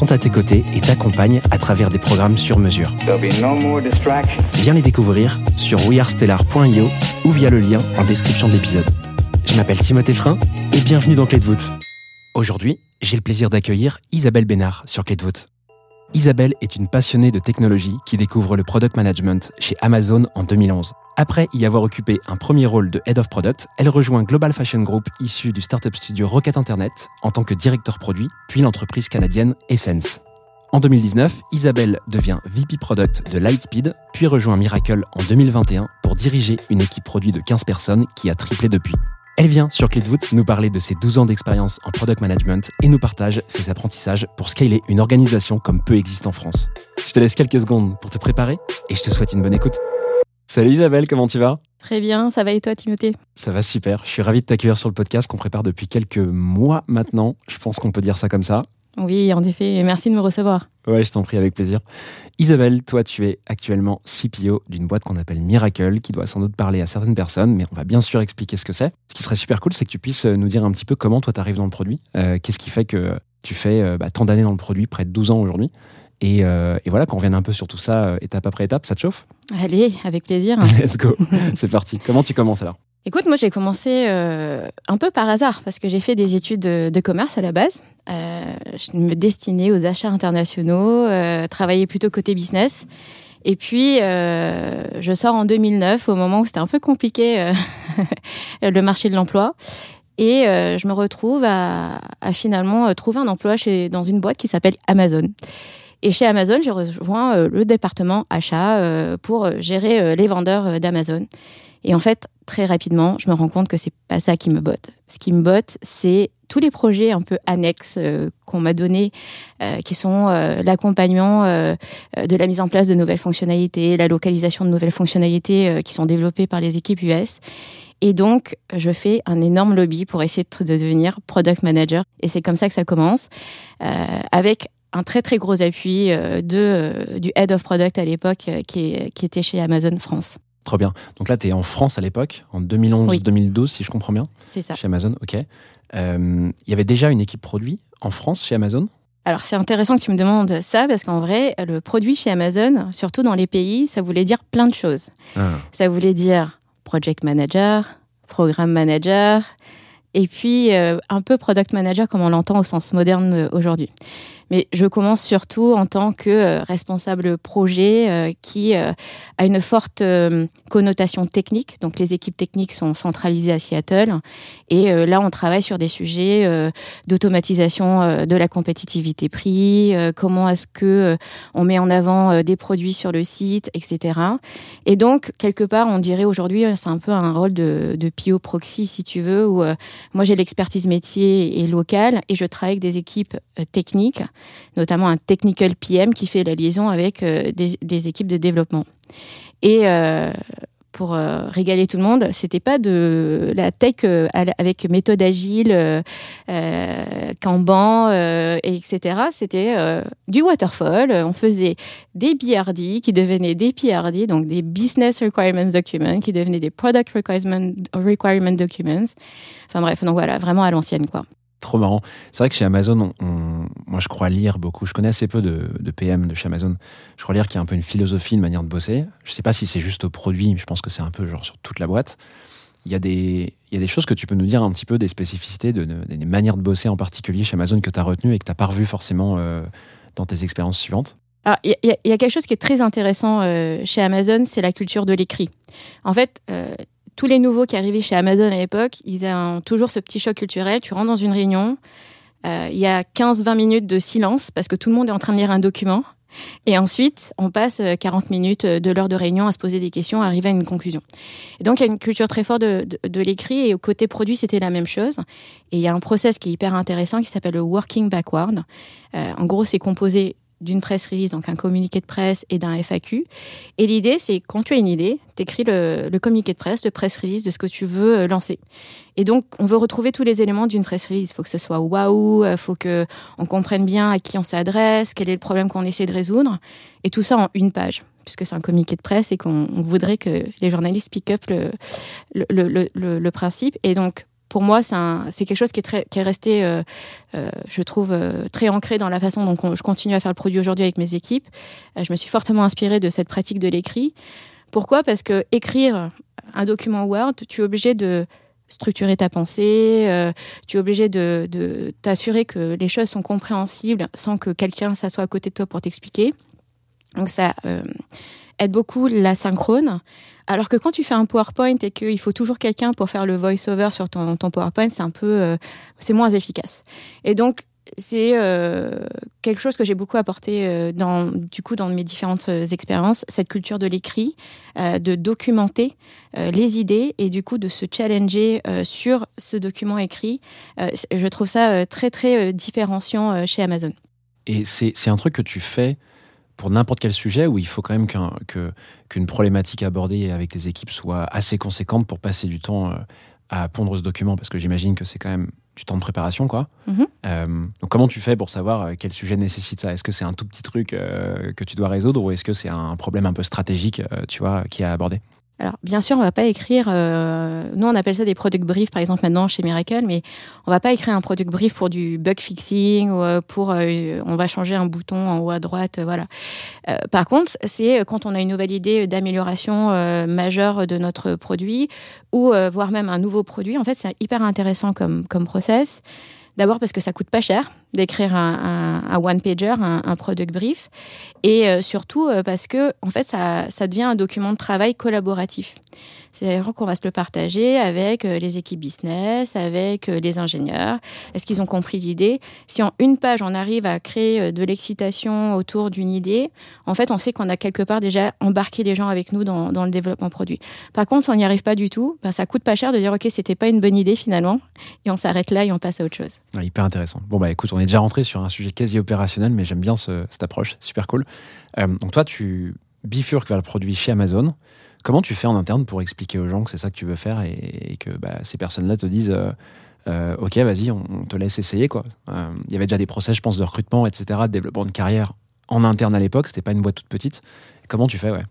sont à tes côtés et t'accompagnent à travers des programmes sur mesure. No. Viens les découvrir sur wearestellar.io ou via le lien en description de l'épisode. Je m'appelle Timothée Frein et bienvenue dans Clé de voûte. Aujourd'hui, j'ai le plaisir d'accueillir Isabelle Bénard sur Clé de voûte. Isabelle est une passionnée de technologie qui découvre le product management chez Amazon en 2011. Après y avoir occupé un premier rôle de Head of Product, elle rejoint Global Fashion Group issu du startup studio Rocket Internet en tant que directeur produit, puis l'entreprise canadienne Essence. En 2019, Isabelle devient VP Product de Lightspeed, puis rejoint Miracle en 2021 pour diriger une équipe produit de 15 personnes qui a triplé depuis. Elle vient sur Clé de voûte nous parler de ses 12 ans d'expérience en product management et nous partage ses apprentissages pour scaler une organisation comme peu existe en France. Je te laisse quelques secondes pour te préparer et je te souhaite une bonne écoute. Salut Isabelle, comment tu vas? Très bien, ça va et toi Timothée? Ça va super, je suis ravi de t'accueillir sur le podcast qu'on prépare depuis quelques mois maintenant, je pense qu'on peut dire ça comme ça. Oui, en effet, et merci de me recevoir. Ouais, je t'en prie avec plaisir. Isabelle, toi, tu es actuellement CPO d'une boîte qu'on appelle Miracle, qui doit sans doute parler à certaines personnes, mais on va bien sûr expliquer ce que c'est. Ce qui serait super cool, c'est que tu puisses euh, nous dire un petit peu comment toi, tu arrives dans le produit. Euh, Qu'est-ce qui fait que tu fais euh, bah, tant d'années dans le produit, près de 12 ans aujourd'hui. Et, euh, et voilà, qu'on revienne un peu sur tout ça, étape après étape, ça te chauffe? Allez, avec plaisir. Let's go, c'est parti. Comment tu commences alors? Écoute, moi j'ai commencé euh, un peu par hasard parce que j'ai fait des études de, commerce à la base. Euh, je me destinais aux achats internationaux, euh, travaillais plutôt côté business. Et puis, je sors en 2009, au moment où c'était un peu compliqué le marché de l'emploi. Et je me retrouve à, finalement trouver un emploi dans une boîte qui s'appelle Amazon. Et chez Amazon, j'ai rejoint le département achat pour gérer les vendeurs d'Amazon. Et en fait, très rapidement, je me rends compte que c'est pas ça qui me botte. Ce qui me botte, c'est tous les projets un peu annexes euh, qu'on m'a donnés, euh, qui sont euh, l'accompagnement euh, euh, de la mise en place de nouvelles fonctionnalités, la localisation de nouvelles fonctionnalités qui sont développées par les équipes US. Et donc, je fais un énorme lobby pour essayer de, de devenir product manager. Et c'est comme ça que ça commence, avec un très très gros appui de, du head of product à l'époque qui, qui était chez Amazon France. Trop bien. Donc là, tu es en France à l'époque, en 2011-2012, si je comprends bien, C'est ça. chez Amazon, ok. Euh, Il y avait déjà une équipe produit en France chez Amazon? Alors c'est intéressant que tu me demandes ça parce qu'en vrai, le produit chez Amazon, surtout dans les pays, ça voulait dire plein de choses. Ah. Ça voulait dire project manager, programme manager, et puis euh, un peu product manager comme on l'entend au sens moderne euh, aujourd'hui. Mais je commence surtout en tant que euh, responsable projet euh, qui euh, a une forte connotation technique. Donc les équipes techniques sont centralisées à Seattle. Et là, on travaille sur des sujets d'automatisation de la compétitivité prix, comment est-ce que on met en avant des produits sur le site, etc. Et donc, quelque part, on dirait aujourd'hui, c'est un peu un rôle de, de PO proxy, si tu veux, où moi j'ai l'expertise métier et locale et je travaille avec des équipes techniques, notamment un technical PM qui fait la liaison avec euh, des, équipes de développement. Et euh, pour euh, régaler tout le monde, c'était pas de la tech avec méthode agile, euh, Kanban, et etc. C'était du waterfall. On faisait des BRD qui devenaient des PRD, donc des Business Requirements Documents, qui devenaient des Product Requirement, requirement Documents. Enfin bref, donc voilà, vraiment à l'ancienne, quoi. Trop marrant. C'est vrai que chez Amazon, on, on- moi je crois lire beaucoup. Je connais assez peu de, PM de chez Amazon. Je crois lire qu'il y a un peu une philosophie, une manière de bosser. Je sais pas si c'est juste au produit, mais je pense que c'est un peu genre sur toute la boîte. Il y, a des, il y a des choses que tu peux nous dire un petit peu, des spécificités, de, de- des manières de bosser en particulier chez Amazon que tu as retenues et que tu n'as pas revues forcément euh, dans tes expériences suivantes? Alors, il y, a- quelque chose qui est très intéressant euh, chez Amazon, c'est la culture de l'écrit. En fait, euh, tous les nouveaux qui arrivaient chez Amazon à l'époque, ils ont toujours ce petit choc culturel. Tu rentres dans une réunion, il y a 15-20 minutes de silence parce que tout le monde est en train de lire un document. Et ensuite, on passe 40 euh, minutes de l'heure de réunion à se poser des questions, à arriver à une conclusion. Et donc, il y a une culture très forte de, de, de l'écrit et au côté produit, c'était la même chose. Et il y a un process qui est hyper intéressant qui s'appelle le working backward. Euh, en gros, c'est composé d'une presse release, donc un communiqué de presse et d'un FAQ. Et l'idée, c'est quand tu as une idée, tu écris le, communiqué de presse, le presse release de ce que tu veux euh, lancer. Et donc, on veut retrouver tous les éléments d'une presse release. Il faut que ce soit waouh, il faut qu'on comprenne bien à qui on s'adresse, quel est le problème qu'on essaie de résoudre. Et tout ça en une page, puisque c'est un communiqué de presse et qu'on voudrait que les journalistes pick up le, le principe. Et donc, pour moi, c'est quelque chose qui est, resté, euh, euh, je trouve, euh, très ancré dans la façon dont je continue à faire le produit aujourd'hui avec mes équipes. Je me suis fortement inspirée de cette pratique de l'écrit. Pourquoi? Parce que écrire un document Word, tu es obligé de structurer ta pensée, tu es obligé de, de t'assurer que les choses sont compréhensibles sans que quelqu'un s'assoie à côté de toi pour t'expliquer. Donc ça aide beaucoup la synchrone. Alors que quand tu fais un PowerPoint et qu'il faut toujours quelqu'un pour faire le voice-over sur ton, PowerPoint, c'est un peu, euh, c'est moins efficace. Et donc, c'est euh, quelque chose que j'ai beaucoup apporté euh, dans, du coup, dans mes différentes expériences, cette culture de l'écrit, de documenter les idées et du coup de se challenger sur ce document écrit. je trouve ça très, très différenciant chez Amazon. Et c'est un truc que tu fais pour n'importe quel sujet où il faut quand même qu'une qu qu problématique abordée avec tes équipes soit assez conséquente pour passer du temps euh, à pondre ce document? Parce que j'imagine que c'est quand même du temps de préparation, quoi. Mhm. Mm -hmm. euh, donc comment tu fais pour savoir euh, quel sujet nécessite ça? Est-ce que c'est un tout petit truc euh, que tu dois résoudre ou est-ce que c'est un problème un peu stratégique, euh, tu vois, qui est à aborder? Alors, bien sûr, on va pas écrire. Euh, nous, on appelle ça des product briefs, par exemple, maintenant chez Miracle, mais on va pas écrire un product brief pour du bug fixing ou euh, pour. Euh, on va changer un bouton en haut à droite, euh, voilà. Par contre, c'est quand on a une nouvelle idée d'amélioration majeure de notre produit ou voire même un nouveau produit. En fait, c'est hyper intéressant comme, comme process. D'abord parce que ça coûte pas cher d'écrire un, one-pager, un, product brief, et euh, surtout euh, parce que en fait, ça, devient un document de travail collaboratif. C'est-à-dire qu'on va se le partager avec euh, les équipes business, avec les ingénieurs. Est-ce qu'ils ont compris l'idée? Si en une page, on arrive à créer de l'excitation autour d'une idée, en fait, on sait qu'on a quelque part déjà embarqué les gens avec nous dans, le développement produit. Par contre, si on n'y arrive pas du tout, ben, ça coûte pas cher de dire, OK, c'était pas une bonne idée finalement, et on s'arrête là et on passe à autre chose. Hyper intéressant. Bon, bah écoute, on est déjà rentré sur un sujet quasi opérationnel, mais j'aime bien ce, cette approche, super cool. Euh, donc toi, tu bifurques vers le produit chez Amazon. Comment tu fais en interne pour expliquer aux gens que c'est ça que tu veux faire et, que bah, ces personnes-là te disent euh, euh, Ok, vas-y, on, on, te laisse essayer. Quoi. Il y avait déjà des process, je pense, de recrutement, etc., de développement de carrière en interne à l'époque. C'était pas une boîte toute petite. Comment tu fais ouais?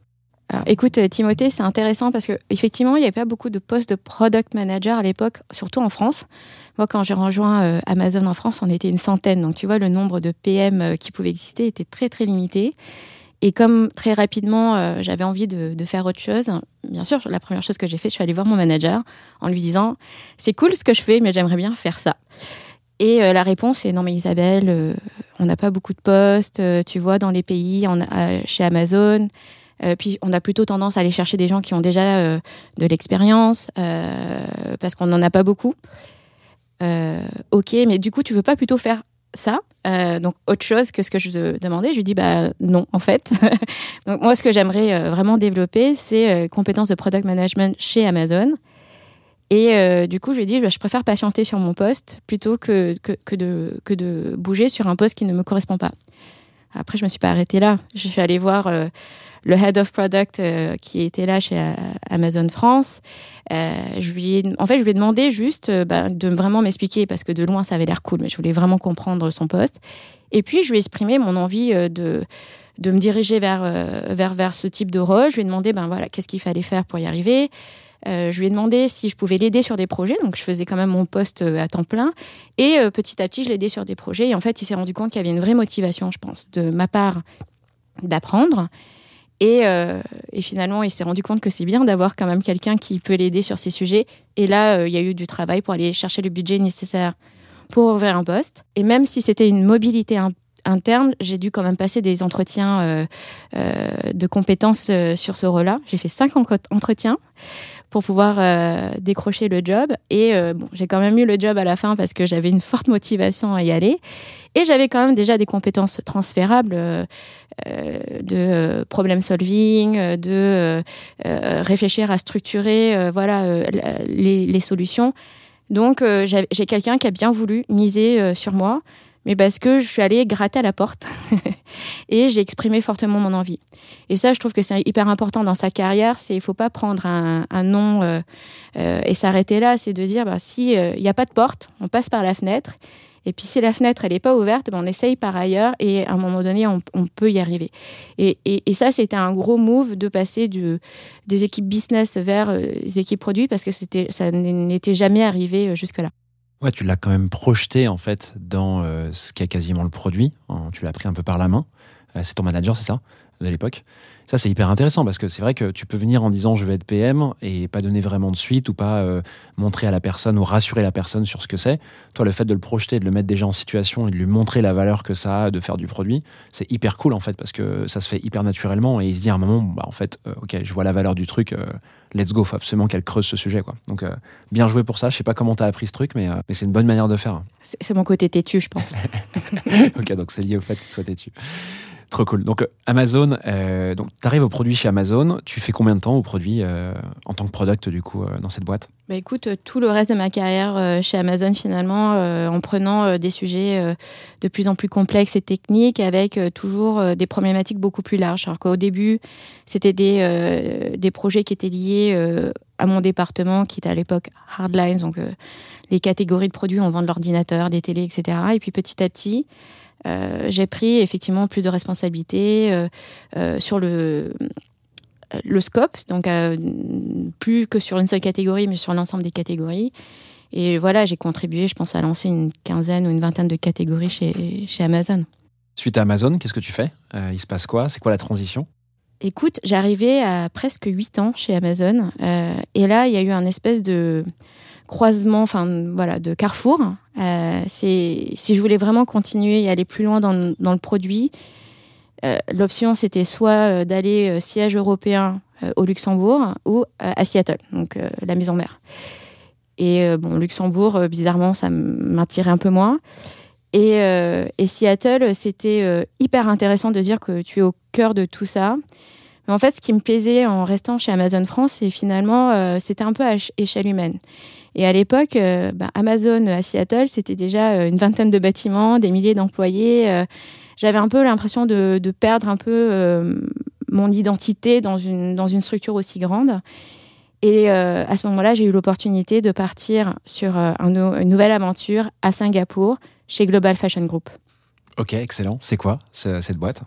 Écoute, Timothée, c'est intéressant parce que effectivement, il n'y avait pas beaucoup de postes de product manager à l'époque, surtout en France. Moi, quand j'ai rejoint euh, Amazon en France, on était une centaine. Donc, tu vois, le nombre de PM euh, qui pouvaient exister était très, très limité. Et comme très rapidement, euh, j'avais envie de, faire autre chose, bien sûr, la première chose que j'ai fait, je suis allée voir mon manager en lui disant C'est cool ce que je fais, mais j'aimerais bien faire ça. Et la réponse est non mais Isabelle, on n'a pas beaucoup de postes, tu vois, dans les pays, chez Amazon. Puis on a plutôt tendance à aller chercher des gens qui ont déjà de l'expérience parce qu'on n'en a pas beaucoup. Ok, mais du coup, tu veux pas plutôt faire ça, euh, donc autre chose que ce que je demandais. Je lui dis bah non en fait. donc moi, ce que j'aimerais euh, vraiment développer, c'est euh, compétences de product management chez Amazon. Et euh, du coup, je lui dit, bah, je préfère patienter sur mon poste plutôt que, que, que, de, que de bouger sur un poste qui ne me correspond pas. Après, je me suis pas arrêtée là. Je suis allée voir euh, le head of product euh, qui était là chez euh, Amazon France. Euh, en fait, je lui ai demandé juste bah, de vraiment m'expliquer parce que de loin, ça avait l'air cool, mais je voulais vraiment comprendre son poste. Et puis, je lui ai exprimé mon envie de de me diriger vers, vers, vers ce type de rôle. Je lui ai demandé, ben voilà, qu'est-ce qu'il fallait faire pour y arriver. Je lui ai demandé si je pouvais l'aider sur des projets, donc je faisais quand même mon poste à temps plein. Et petit à petit, je l'aidais sur des projets. Et en fait, il s'est rendu compte qu'il y avait une vraie motivation, je pense, de ma part d'apprendre. Et, euh, et, finalement, il s'est rendu compte que c'est bien d'avoir quand même quelqu'un qui peut l'aider sur ces sujets. Et là, il y a eu du travail pour aller chercher le budget nécessaire pour ouvrir un poste. Et même si c'était une mobilité interne, j'ai dû quand même passer des entretiens euh, euh, de compétences euh, sur ce rôle-là. J'ai fait cinq entretiens pour pouvoir euh, décrocher le job. Et euh, bon, j'ai quand même eu le job à la fin parce que j'avais une forte motivation à y aller. Et j'avais quand même déjà des compétences transférables euh, de problem solving, de réfléchir à structurer voilà, les, les solutions. Donc j'ai quelqu'un qui a bien voulu miser sur moi, mais parce que je suis allée gratter à la porte et j'ai exprimé fortement mon envie. Et ça, je trouve que c'est hyper important dans sa carrière. C'est il faut pas prendre un, nom euh, euh, et s'arrêter là. C'est de dire bah, si euh, il n'y a pas de porte, on passe par la fenêtre. Et puis si la fenêtre elle est pas ouverte, ben, on essaye par ailleurs et à un moment donné on, peut y arriver. Et, ça c'était un gros move de passer des équipes business vers euh, les équipes produits parce que ça n'était jamais arrivé euh, jusque là. Ouais, tu l'as quand même projeté en fait dans euh, ce qu'est quasiment le produit. Tu l'as pris un peu par la main. Euh, c'est ton manager, c'est ça, de l'époque. Ça, c'est hyper intéressant parce que c'est vrai que tu peux venir en disant je vais être PM et pas donner vraiment de suite ou pas euh, montrer à la personne ou rassurer la personne sur ce que c'est. Toi, le fait de le projeter, de le mettre déjà en situation et de lui montrer la valeur que ça a de faire du produit, c'est hyper cool en fait parce que ça se fait hyper naturellement et il se dit à un moment, bah, en fait, euh, ok, je vois la valeur du truc, euh, let's go, faut absolument qu'elle creuse ce sujet. Quoi. Donc, bien joué pour ça. Je sais pas comment tu as appris ce truc, mais, mais c'est une bonne manière de faire. C'est c'est mon côté têtu, je pense. ok, donc c'est lié au fait que tu sois têtu. Trop cool. Donc euh, Amazon, euh, tu arrives au produit chez Amazon. Tu fais combien de temps au produit euh, en tant que product du coup euh, dans cette boîte? Bah écoute, tout le reste de ma carrière chez Amazon finalement, en prenant des sujets de plus en plus complexes et techniques, avec toujours des problématiques beaucoup plus larges. Alors qu'au début, c'était des, des projets qui étaient liés à mon département, qui était à l'époque Hardlines, donc les catégories de produits, on vend de l'ordinateur, des télés, etc. Et puis petit à petit, euh, j'ai pris effectivement plus de responsabilités euh, euh, sur le le scope, donc plus que sur une seule catégorie, mais sur l'ensemble des catégories. Et voilà, j'ai contribué, je pense, à lancer une quinzaine ou une vingtaine de catégories chez, chez Amazon. Suite à Amazon, qu'est-ce que tu fais? Il se passe quoi? C'est quoi la transition? Écoute, j'arrivais à presque 8 ans chez Amazon. euh, et là, il y a eu un espèce de croisement, enfin voilà, de carrefour. Euh, si je voulais vraiment continuer et aller plus loin dans, le- produit, euh, l'option c'était soit euh, d'aller siège européen au Luxembourg ou à Seattle, donc la maison mère. Et bon, Luxembourg, bizarrement, ça m'attirait un peu moins. Et, Seattle, c'était hyper intéressant de dire que tu es au cœur de tout ça. Mais en fait, ce qui me plaisait en restant chez Amazon France, c'est finalement, c'était un peu à ch- échelle humaine. Et à l'époque, euh, bah, Amazon à Seattle, c'était déjà euh, une vingtaine de bâtiments, des milliers d'employés. euh, J'avais un peu l'impression de, de perdre un peu euh, mon identité dans une, dans une structure aussi grande. Et à ce moment-là, j'ai eu l'opportunité de partir sur un une nouvelle aventure à Singapour, chez Global Fashion Group. Ok, excellent. C'est quoi ce- cette boîte?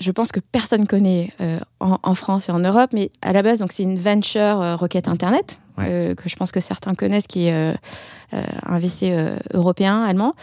Je pense que personne connaît euh, en, en France et en Europe, mais à la base, donc c'est une venture euh, requête internet Ouais. euh, que je pense que certains connaissent, qui est euh, euh, un VC euh, européen, allemand,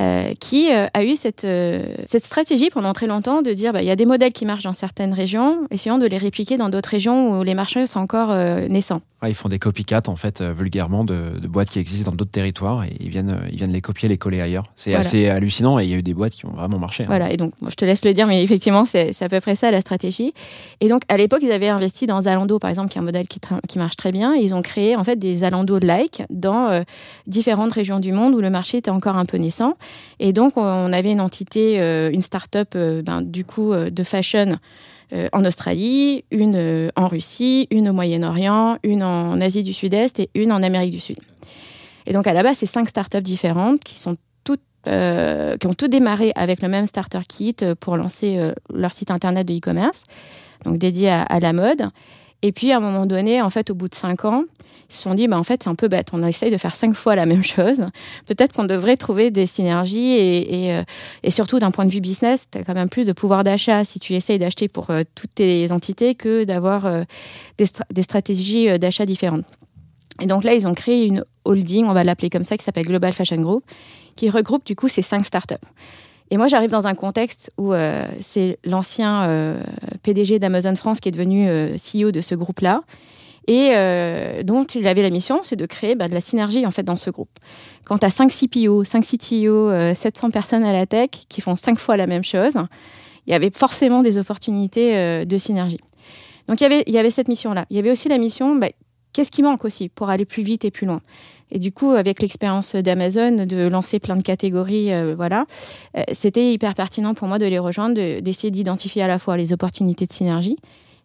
euh, qui euh, a eu cette, euh, cette stratégie pendant très longtemps de dire bah, il y a des modèles qui marchent dans certaines régions, essayons de les répliquer dans d'autres régions où les marchés sont encore euh, naissants. Ouais, Ils font des copycats en fait euh, vulgairement de, de boîtes qui existent dans d'autres territoires et ils viennent, euh, ils viennent les copier, les coller ailleurs. C'est Voilà. assez hallucinant et il y a eu des boîtes qui ont vraiment marché. hein. Voilà, et donc je te laisse le dire, mais effectivement, c'est à peu près ça la stratégie. Et donc, à l'époque, ils avaient investi dans Zalando, par exemple, qui est un modèle qui, qui marche très bien. Et ils ont créé en fait des Zalando-like dans euh, différentes régions du monde où le marché était encore un peu naissant. Et donc, on, avait une entité, euh, une start-up, euh, ben, du coup, de fashion. Euh, en Australie, une euh, en Russie, une au Moyen-Orient, une en Asie du Sud-Est et une en Amérique du Sud. Et donc à la base, c'est cinq startups différentes qui sont toutes euh, qui ont tout démarré avec le même starter kit pour lancer leur site internet de e-commerce, donc dédié à, à la mode. Et puis à un moment donné, en fait, au bout de cinq ans, se sont dit, bah, en fait, c'est un peu bête. On essaye de faire cinq fois la même chose. Peut-être qu'on devrait trouver des synergies et, et, euh, surtout d'un point de vue business, tu as quand même plus de pouvoir d'achat si tu essayes d'acheter pour euh, toutes tes entités que d'avoir euh, des, des stratégies d'achat différentes. Et donc là, ils ont créé une holding, on va l'appeler comme ça, qui s'appelle Global Fashion Group, qui regroupe du coup ces cinq startups. Et moi, j'arrive dans un contexte où c'est l'ancien PDG d'Amazon France qui est devenu CEO de ce groupe-là. Et euh, donc, il avait la mission, c'est de créer bah, de la synergie en fait dans ce groupe. Quand tu as 5 CPO, 5 CTO, euh, 700 personnes à la tech qui font 5 fois la même chose, il y avait forcément des opportunités euh, de synergie. Donc, il y avait, cette mission-là. Il y avait aussi la mission, bah, qu'est-ce qui manque aussi pour aller plus vite et plus loin? Et du coup, avec l'expérience d'Amazon, de lancer plein de catégories, euh, voilà, euh, c'était hyper pertinent pour moi de les rejoindre, de- d'essayer d'identifier à la fois les opportunités de synergie,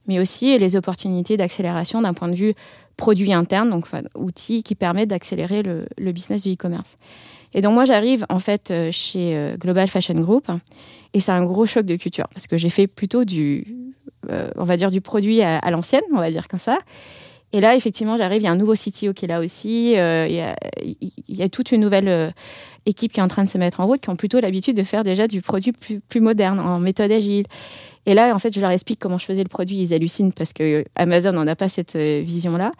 mais aussi les opportunités d'accélération d'un point de vue produit interne, donc enfin, outil qui permet d'accélérer le, business du e-commerce. Et donc moi, j'arrive en fait euh, chez euh, Global Fashion Group, et c'est un gros choc de culture parce que j'ai fait plutôt du, euh, on va dire du produit à, l'ancienne, on va dire comme ça. Et là, effectivement, j'arrive, il y a un nouveau CTO qui est là aussi. il, y a, toute une nouvelle équipe qui est en train de se mettre en route, qui ont plutôt l'habitude de faire déjà du produit plus moderne, en méthode agile. Et là, en fait, je leur explique comment je faisais le produit. Ils hallucinent parce que euh, Amazon n'en a pas cette euh, vision-là.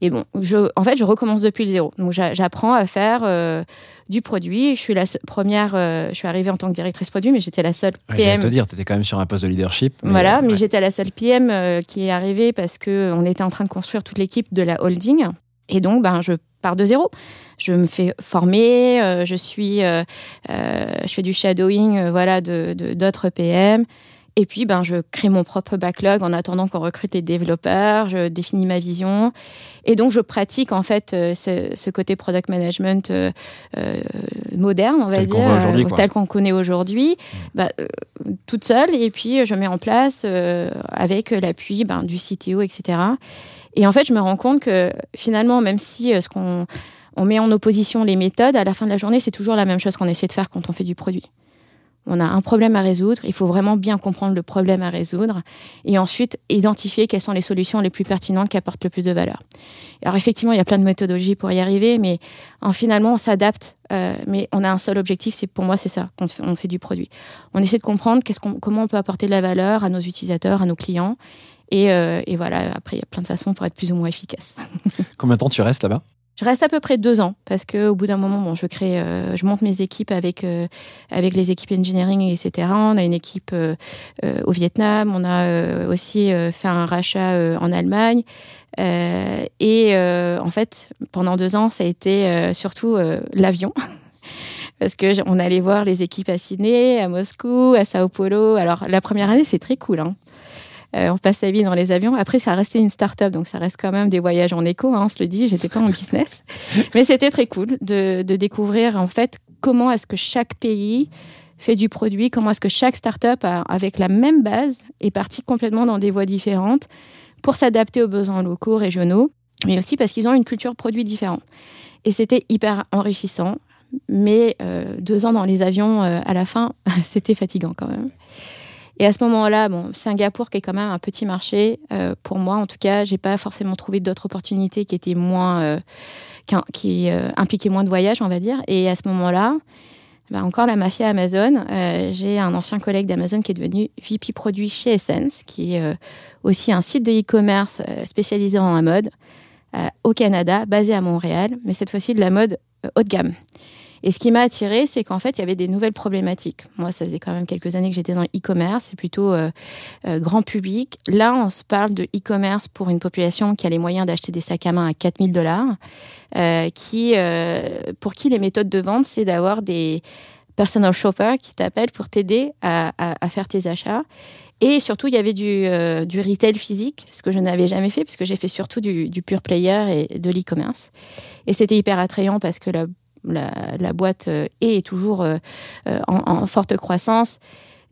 Et bon, je, en fait, je recommence depuis le zéro. Donc, j'a- j'apprends à faire euh, du produit. Je suis la première, euh, je suis arrivée en tant que directrice produit, mais j'étais la seule Ouais, PM. te dire, tu étais quand même sur un poste de leadership. mais, Voilà, euh, mais ouais. j'étais la seule PM qui est arrivée parce que on était en train de construire toute l'équipe de la holding. Et donc, ben, je pars de zéro. Je me fais former, je suis, je fais du shadowing, voilà, de- d'autres PM. Et puis, ben, je crée mon propre backlog en attendant qu'on recrute les développeurs. Je définis ma vision. Et donc, je pratique en fait euh, ce, ce côté product management euh, euh, moderne, on va Tel dire, euh, tel qu'on connaît aujourd'hui, euh, toute seule. Et puis, je mets en place euh, avec l'appui ben, du CTO, etc. Et en fait, je me rends compte que finalement, même si ce qu'on on met en opposition les méthodes, à la fin de la journée, c'est toujours la même chose qu'on essaie de faire quand on fait du produit. On a un problème à résoudre, il faut vraiment bien comprendre le problème à résoudre et ensuite identifier quelles sont les solutions les plus pertinentes qui apportent le plus de valeur. Alors effectivement, il y a plein de méthodologies pour y arriver, mais en, finalement, on s'adapte. euh, mais on a un seul objectif, c'est pour moi, c'est ça, quand on fait, du produit. On essaie de comprendre comment on peut apporter de la valeur à nos utilisateurs, à nos clients. Et, euh, et voilà, après, il y a plein de façons pour être plus ou moins efficace. Combien de temps tu restes là-bas? Je reste à peu près deux ans parce que au bout d'un moment, bon, je crée, euh, je monte mes équipes avec euh, avec les équipes engineering, etc. On a une équipe euh, au Vietnam, on a aussi fait un rachat en Allemagne. Et en fait, pendant deux ans, ça a été surtout l'avion. Parce que on allait voir les équipes à Sydney, à Moscou, à Sao Paulo. Alors la première année, c'est très cool. Hein. Euh, on passe sa vie dans les avions. Après, ça restait une start-up, donc ça reste quand même des voyages en éco, hein, on se le dit. J'étais pas en business. Mais c'était très cool de, de découvrir, en fait, comment est-ce que chaque pays fait du produit, comment est-ce que chaque start-up, a- avec la même base, est partie complètement dans des voies différentes pour s'adapter aux besoins locaux, régionaux, mais aussi parce qu'ils ont une culture produit différente. Et c'était hyper enrichissant. Mais euh, deux ans dans les avions, euh, à la fin, c'était fatigant quand même. Et à ce moment-là, bon, Singapour, qui est quand même un petit marché, euh, pour moi en tout cas, j'ai pas forcément trouvé d'autres opportunités qui étaient moins, euh, qui, euh, impliquaient moins de voyages, on va dire. Et à ce moment-là, ben, encore la mafia Amazon. j'ai un ancien collègue d'Amazon qui est devenu VP produit chez Essence, qui est aussi un site de e-commerce spécialisé dans la mode au Canada, basé à Montréal, mais cette fois-ci de la mode haut de gamme. Et ce qui m'a attiré, c'est qu'en fait, il y avait des nouvelles problématiques. Moi, ça faisait quand même quelques années que j'étais dans l'e-commerce, c'est plutôt euh, euh, grand public. Là, on se parle de e-commerce pour une population qui a les moyens d'acheter des sacs à main à 4000 dollars, euh, qui, pour qui les méthodes de vente, c'est d'avoir des personal shoppers qui t'appellent pour t'aider à, faire tes achats. Et surtout, il y avait du, du retail physique, ce que je n'avais jamais fait, puisque j'ai fait surtout du, du pure player et de l'e-commerce. Et c'était hyper attrayant parce que la, la, la boîte euh, est toujours euh, euh, en, en forte croissance.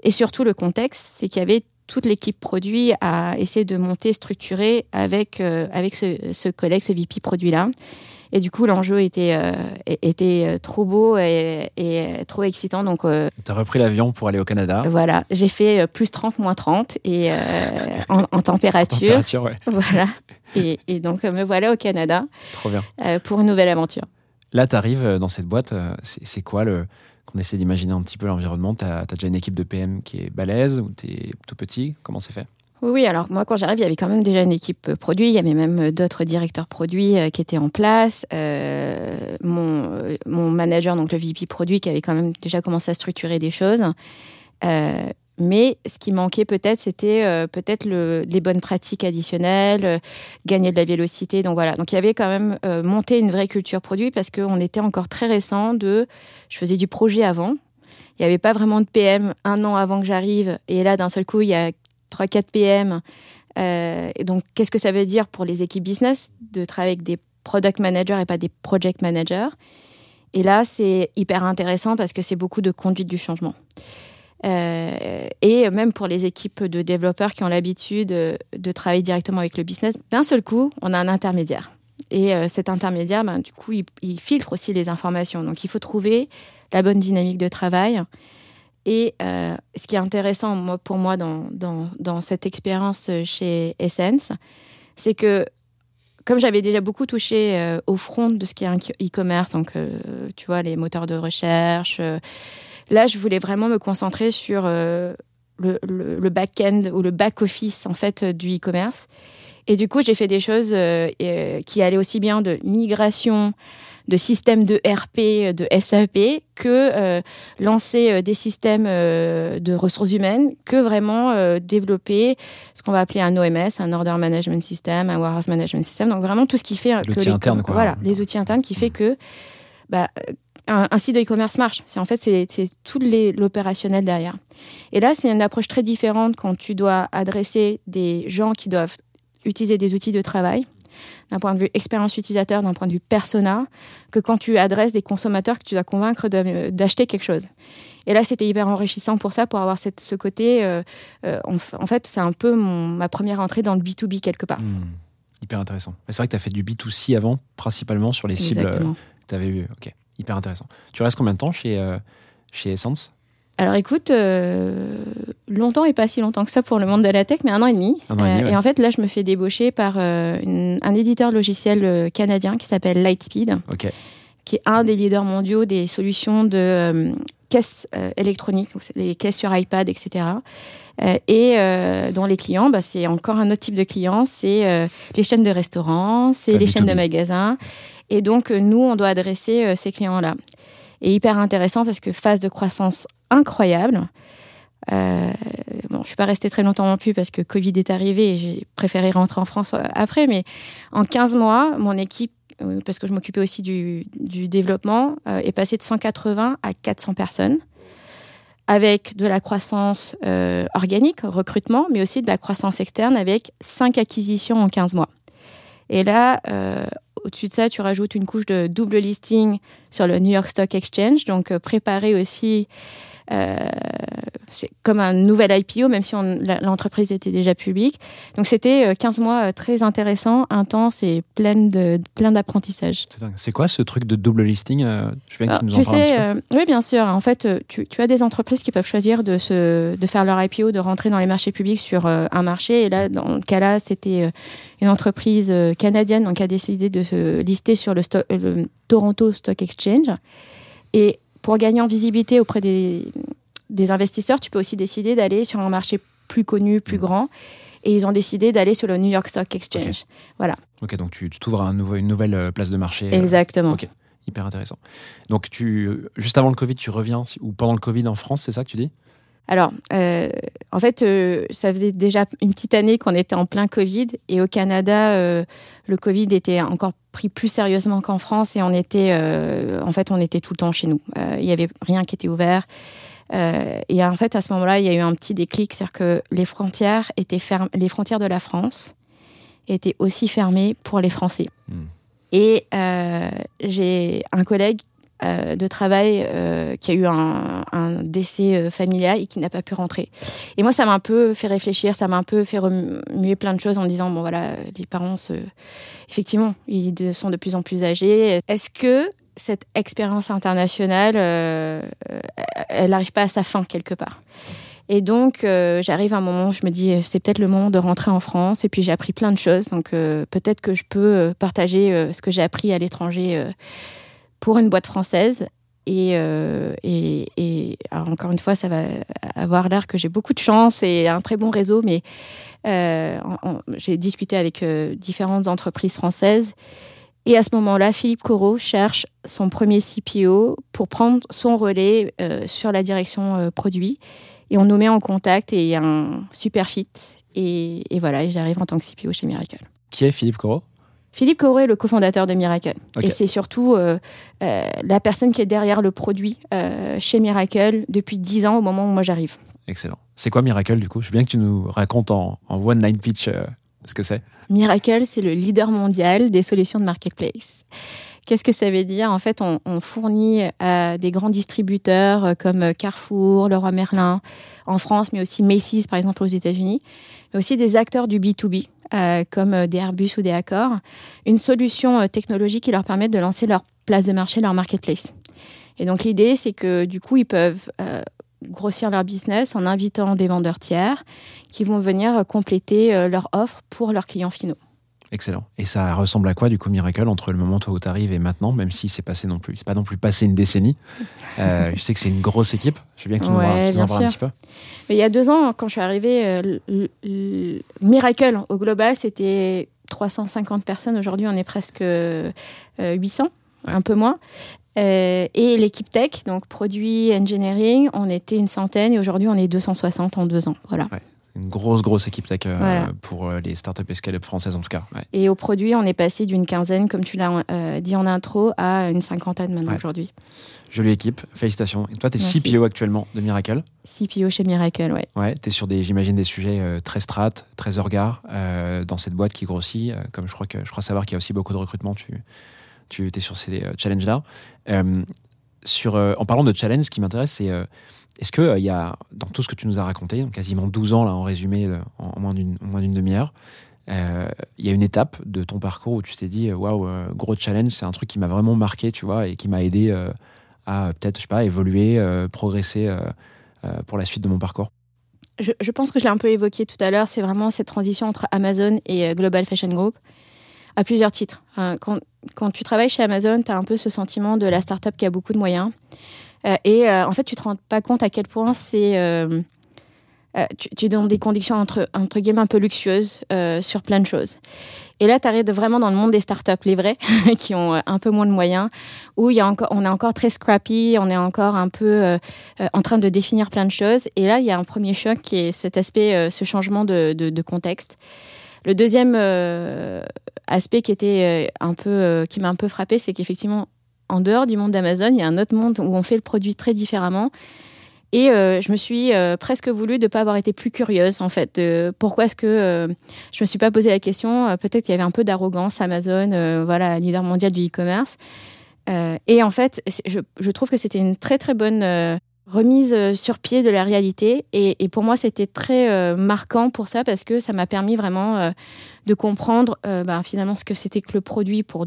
Et surtout, le contexte, c'est qu'il y avait toute l'équipe produit à essayer de monter, structurer avec, euh, avec ce, ce collègue, ce VP produit-là. Et du coup, l'enjeu était, euh, était trop beau et, et trop excitant. Donc, euh, Tu as repris l'avion pour aller au Canada. voilà, j'ai fait plus 30, moins 30 et, en, en température. Température, ouais. Voilà. Et, et donc, me voilà au Canada Trop bien. pour une nouvelle aventure. Là, tu arrives dans cette boîte. euh, C'est quoi le. Qu'on essaie d'imaginer un petit peu l'environnement? Tu as, déjà une équipe de PM qui est balèze ou tu es tout petit? Comment c'est fait? Oui, alors moi, quand j'arrive, il y avait quand même déjà une équipe euh, produit. Il y avait même euh, d'autres directeurs produits euh, qui étaient en place. Euh, mon, euh, manager, donc le VP produit, qui avait quand même déjà commencé à structurer des choses. Euh, mais ce qui manquait peut-être, c'était euh, peut-être le- les bonnes pratiques additionnelles, euh, gagner de la vélocité. Donc voilà. Donc il y avait quand même euh, monté une vraie culture produit parce qu'on était encore très récent de. Je faisais du projet avant. Il n'y avait pas vraiment de PM un an avant que j'arrive. Et là, d'un seul coup, il y a 3-4 PM donc, qu'est-ce que ça veut dire pour les équipes business de travailler avec des product managers et pas des project managers? Et là, c'est hyper intéressant parce que c'est beaucoup de conduite du changement. Euh, et même pour les équipes de développeurs qui ont l'habitude de, de travailler directement avec le business, d'un seul coup, on a un intermédiaire. Et euh, cet intermédiaire, ben, du coup, il, il filtre aussi les informations. Donc, il faut trouver la bonne dynamique de travail. Et euh, ce qui est intéressant moi, pour moi dans, cette expérience chez Essence, c'est que comme j'avais déjà beaucoup touché euh, au front de ce qui est e-commerce, donc euh, tu vois les moteurs de recherche, euh, là je voulais vraiment me concentrer sur euh, le, le, le back-end ou le back-office en fait du e-commerce. Et du coup j'ai fait des choses euh, qui allaient aussi bien de migration de systèmes de RP, de SAP, que euh, lancer euh, des systèmes euh, de ressources humaines, que vraiment euh, développer ce qu'on va appeler un OMS, un Order Management System, un Warehouse Management System. Donc vraiment tout ce qui fait L'outil interne, quoi. Voilà, les outils internes qui fait que bah, euh, un, un site de e-commerce marche. C'est en fait c'est tout l'opérationnel derrière. Et là c'est une approche très différente quand tu dois adresser des gens qui doivent utiliser des outils de travail d'un point de vue expérience utilisateur, d'un point de vue persona, que quand tu adresses des consommateurs que tu dois convaincre de- d'acheter quelque chose. Et là, c'était hyper enrichissant pour ça, pour avoir cette, ce côté. euh, euh, en, fait, c'est un peu mon- ma première entrée dans le B2B quelque part. Hmm. Hyper intéressant. C'est vrai que tu as fait du B2C avant, principalement sur les cibles euh, que tu avais eues. Ok, hyper intéressant. Tu restes combien de temps chez, euh, chez Essence? Alors écoute, euh, longtemps et pas si longtemps que ça pour le monde de la tech, mais un an et demi. An et demi, Euh, ouais. Et en fait, là, je me fais débaucher par une- un éditeur logiciel canadien qui s'appelle Lightspeed. Qui est un des leaders mondiaux des solutions de caisses électroniques, les caisses sur iPad, etc. Euh, et euh, dont les clients, bah, c'est encore un autre type de clients, c'est euh, les chaînes de restaurants, c'est les chaînes de B2B. magasins. Et donc, euh, nous, on doit adresser euh, ces clients-là. Et hyper intéressant parce que phase de croissance incroyable. Euh, bon, je suis pas restée très longtemps non plus parce que Covid est arrivé et j'ai préféré rentrer en France après. Mais en 15 mois, mon équipe, parce que je m'occupais aussi du, développement, est passée de 180 à 400 personnes avec de la croissance organique, recrutement, mais aussi de la croissance externe avec 5 acquisitions en 15 mois. Et là, au-dessus de ça, tu rajoutes une couche de double listing sur le New York Stock Exchange, donc euh, préparer aussi c'est comme un nouvel IPO, même si l'entreprise était déjà publique. Donc c'était euh, 15 mois euh, très intéressants, intenses et plein de plein d'apprentissage. C'est quoi ce truc de double listing euh, Je veux bien que Alors, tu nous en tu parles un sais, petit peu. euh, oui, bien sûr. En fait, euh, tu, tu as des entreprises qui peuvent choisir de, se, de faire leur IPO, de rentrer dans les marchés publics sur euh, un marché. Et là, dans le cas-là, c'était euh, une entreprise euh, canadienne donc, qui a décidé de se lister sur le, sto- euh, le Toronto Stock Exchange. Et pour gagner en visibilité auprès des, des investisseurs, tu peux aussi décider d'aller sur un marché plus connu, plus Mm. grand. Et ils ont décidé d'aller sur le New York Stock Exchange. Ok, donc tu t'ouvres un nouveau, une nouvelle euh, place de marché. euh, Exactement. ok. Hyper intéressant. Donc, tu, euh, juste avant le Covid, tu reviens, ou pendant le Covid en France, c'est ça que tu dis? Alors, euh, en fait, euh, ça faisait déjà une petite année qu'on était en plein Covid. Et au Canada, euh, le Covid était encore pris plus sérieusement qu'en France. Et on était, en fait, on était tout le temps chez nous. Il y avait rien qui était ouvert. Et en fait, à ce moment-là, il y a eu un petit déclic, c'est-à-dire que les frontières étaient fermées, les frontières de la France étaient aussi fermées pour les Français. Hmm. Et j'ai un collègue euh, de travail euh, qui a eu un, décès euh, familial et qui n'a pas pu rentrer. Et moi, ça m'a un peu fait réfléchir, ça m'a un peu fait remuer plein de choses en me disant bon voilà, les parents, effectivement, ils sont de plus en plus âgés. Est-ce que cette expérience internationale, elle n'arrive pas à sa fin quelque part? Et donc, j'arrive à un moment où je me dis, c'est peut-être le moment de rentrer en France. Et puis, j'ai appris plein de choses. Donc, peut-être que je peux partager ce que j'ai appris à l'étranger pour une boîte française. Et, euh, encore une fois, ça va avoir l'air que j'ai beaucoup de chance et un très bon réseau. Mais euh, j'ai discuté avec euh, différentes entreprises françaises. Et à ce moment-là, Philippe Corot cherche son premier CPO pour prendre son relais sur la direction produit. Et on nous met en contact et il y a un super fit. Et, et voilà, j'arrive en tant que CPO chez Miracle. Qui est Philippe Corot? Philippe est le cofondateur de Miracle. Et c'est surtout euh, euh, la personne qui est derrière le produit euh, chez Miracle depuis 10 ans au moment où moi j'arrive. Excellent. C'est quoi Miracle du coup? Je veux bien que tu nous racontes en, en one line pitch ce que c'est. Miracle, c'est le leader mondial des solutions de marketplace. Qu'est-ce que ça veut dire? En fait, on, fournit à des grands distributeurs euh, comme Carrefour, Leroy Merlin en France, mais aussi Macy's par exemple aux États-Unis, mais aussi des acteurs du B2B euh, comme euh, des Airbus ou des Accor, une solution euh, technologique qui leur permet de lancer leur place de marché, leur marketplace. Et donc l'idée, c'est que du coup, ils peuvent euh, grossir leur business en invitant des vendeurs tiers qui vont venir euh, compléter euh, leur offre pour leurs clients finaux. Excellent. Et ça ressemble à quoi du coup Miracle entre le moment où tu arrives et maintenant, même si c'est passé non plus, c'est pas non plus passé une décennie. Euh, je sais que c'est une grosse équipe. Je veux bien que tu nous, Ouais, en- nous parles un petit peu. Mais il y a deux ans, quand je suis arrivée, euh, Miracle au global, c'était 350 personnes. Aujourd'hui, on est presque euh, 800, Ouais. un peu moins. Euh, et l'équipe tech, donc produit, engineering, on était une centaine et aujourd'hui, on est 260 en deux ans. Voilà. Une grosse, grosse équipe tech euh, Voilà. pour euh, les startups et scale-up françaises en tout cas. Ouais. Et au produit, on est passé d'une quinzaine, comme tu l'as euh, dit en intro, à une cinquantaine maintenant Ouais. aujourd'hui. Jolie équipe, félicitations. Et toi, tu es Merci. CPO actuellement de Miracle. CPO chez Miracle, ouais. Ouais, tu es sur des, j'imagine, des sujets euh, très strat, très euh, dans cette boîte qui grossit. comme je crois, que, je crois savoir qu'il y a aussi beaucoup de recrutement, tu, tu es sur ces challenges-là. Sur, en parlant de challenge, ce qui m'intéresse, c'est est-ce qu'il il y a, dans tout ce que tu nous as raconté, quasiment 12 ans là, en résumé, euh, en, moins d'une demi-heure, euh, il y a une étape de ton parcours où tu t'es dit, euh, waouh, euh, gros challenge, c'est un truc qui m'a vraiment marqué, tu vois, et qui m'a aidé euh, à euh, peut-être, je sais pas, évoluer, euh, progresser euh, euh, pour la suite de mon parcours? Je, pense que je l'ai un peu évoqué tout à l'heure, c'est vraiment cette transition entre Amazon et euh, Global Fashion Group à plusieurs titres. Euh, Quand, quand tu travailles chez Amazon, tu as un peu ce sentiment de la startup qui a beaucoup de moyens. Euh, et euh, en fait, tu te rends pas compte à quel point c'est. euh, tu, tu es dans des conditions entre, entre guillemets un peu luxueuses sur plein de choses. Et là, tu arrives vraiment dans le monde des startups, les vrais, qui ont un peu moins de moyens, où y a encore, on est encore très scrappy, on est encore un peu en train de définir plein de choses. Et là, il y a un premier choc qui est cet aspect, ce changement de, contexte. Le deuxième aspect qui était un peu, qui m'a un peu frappé, c'est qu'effectivement, en dehors du monde d'Amazon, il y a un autre monde où on fait le produit très différemment. Et euh, je me suis euh, presque voulu de ne pas avoir été plus curieuse, en fait. pourquoi est-ce que euh, je me suis pas posé la question Peut-être qu'il y avait un peu d'arrogance, Amazon, voilà, leader mondial du e-commerce. Et en fait, je, trouve que c'était une très très bonne remise sur pied de la réalité. Et, pour moi, c'était très marquant pour ça parce que ça m'a permis vraiment de comprendre ben, finalement ce que c'était que le produit pour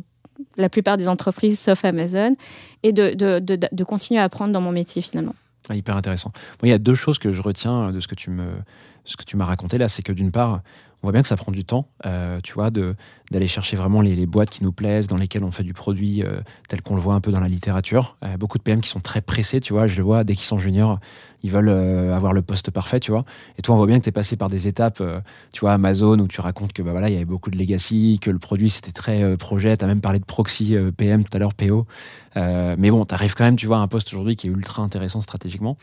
la plupart des entreprises, sauf Amazon, et de, de, de, de continuer à apprendre dans mon métier finalement. Ah, hyper intéressant. Bon, il y a deux choses que je retiens de ce que tu m'as raconté là, c'est que d'une part, on voit bien que ça prend du temps, euh, tu vois, d'aller chercher vraiment les, boîtes qui nous plaisent, dans lesquelles on fait du produit euh, tel qu'on le voit un peu dans la littérature. Euh, beaucoup de PM qui sont très pressés, tu vois, je le vois dès qu'ils sont juniors, ils veulent avoir le poste parfait, tu vois. Et toi, on voit bien que tu es passé par des étapes, tu vois, Amazon, où tu racontes que bah voilà, il y avait beaucoup de legacy, que le produit c'était très projet. Tu as même parlé de proxy PM tout à l'heure, PO. Mais bon, tu arrives quand même, tu vois, à un poste aujourd'hui qui est ultra intéressant stratégiquement.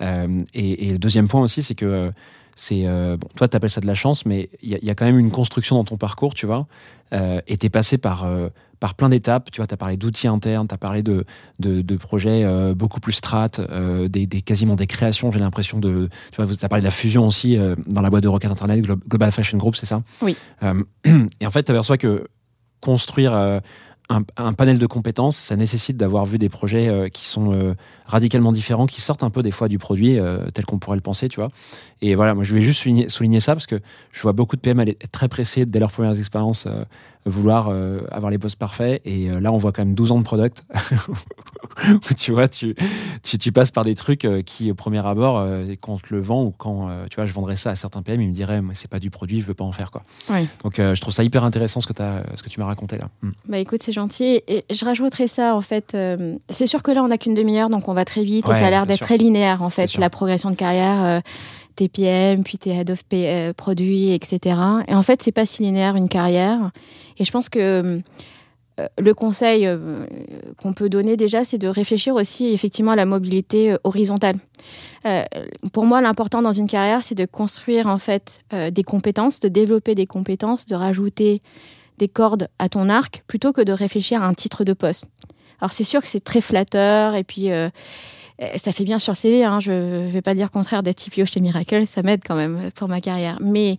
Et, le deuxième point aussi, c'est que c'est euh, bon, toi, tu appelles ça de la chance, mais il y, a- il y a quand même une construction dans ton parcours, tu vois. Euh, et tu es passé par, euh, par plein d'étapes. Tu vois, tu as parlé d'outils internes, tu as parlé de, de, de projets euh, beaucoup plus strat, des, des, quasiment des créations, j'ai l'impression de. Tu vois, tu as parlé de la fusion aussi dans la boîte de Rocket Internet, Glo- Global Fashion Group, c'est ça? Oui. Et en fait, tu aperçois que construire. un, un panel de compétences, ça nécessite d'avoir vu des projets euh, qui sont euh, radicalement différents, qui sortent un peu des fois du produit euh, tel qu'on pourrait le penser, tu vois. Et voilà, moi je voulais juste souligner, souligner ça parce que je vois beaucoup de PM aller être très pressés dès leurs premières expériences, euh, vouloir euh, avoir les postes parfaits. Et euh, là, on voit quand même 12 ans de product où tu vois, tu, tu, tu passes par des trucs qui, au premier abord, euh, quand on te le vend ou quand euh, tu vois, je vendrais ça à certains PM, ils me diraient, mais c'est pas du produit, je veux pas en faire quoi. Oui. Donc euh, je trouve ça hyper intéressant ce que, t'as- ce que tu m'as raconté là. Mm. Bah écoute, c'est gentil. Et je rajouterais ça, en fait. euh, c'est sûr que là, on n'a qu'une demi-heure, donc on va très vite. Ouais, et ça a l'air d'être très linéaire, en fait, la progression de carrière. T'es PM, puis t'es head of euh, etc. Et en fait, c'est pas si linéaire une carrière. Et je pense que euh, le conseil euh, qu'on peut donner déjà, c'est de réfléchir aussi effectivement à la mobilité horizontale. Pour moi, l'important dans une carrière, c'est de construire en fait des compétences, de développer des compétences, de rajouter des cordes à ton arc plutôt que de réfléchir à un titre de poste. Alors c'est sûr que c'est très flatteur et puis ça fait bien sur le CV. Hein, je ne vais pas dire contraire d'être TPO chez Miracle, ça m'aide quand même pour ma carrière. Mais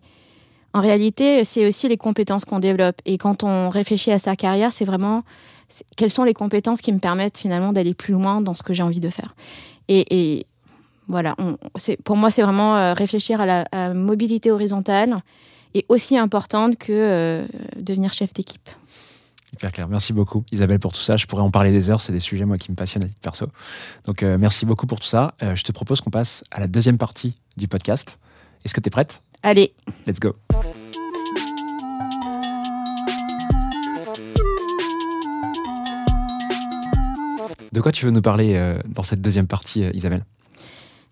en réalité, c'est aussi les compétences qu'on développe. Et quand on réfléchit à sa carrière, c'est vraiment quelles sont les compétences qui me permettent finalement d'aller plus loin dans ce que j'ai envie de faire. Et, et voilà, pour moi, c'est vraiment euh, réfléchir à la mobilité horizontale est aussi importante que euh, devenir chef d'équipe. Hyper clair. Merci beaucoup, Isabelle, pour tout ça. Je pourrais en parler des heures. C'est des sujets, moi, qui me passionnent à titre perso. Donc, euh, merci beaucoup pour tout ça. Euh, je te propose qu'on passe à la deuxième partie du podcast. Est-ce que tu es prête? Allez. Let's go. De quoi tu veux nous parler dans cette deuxième partie, Isabelle?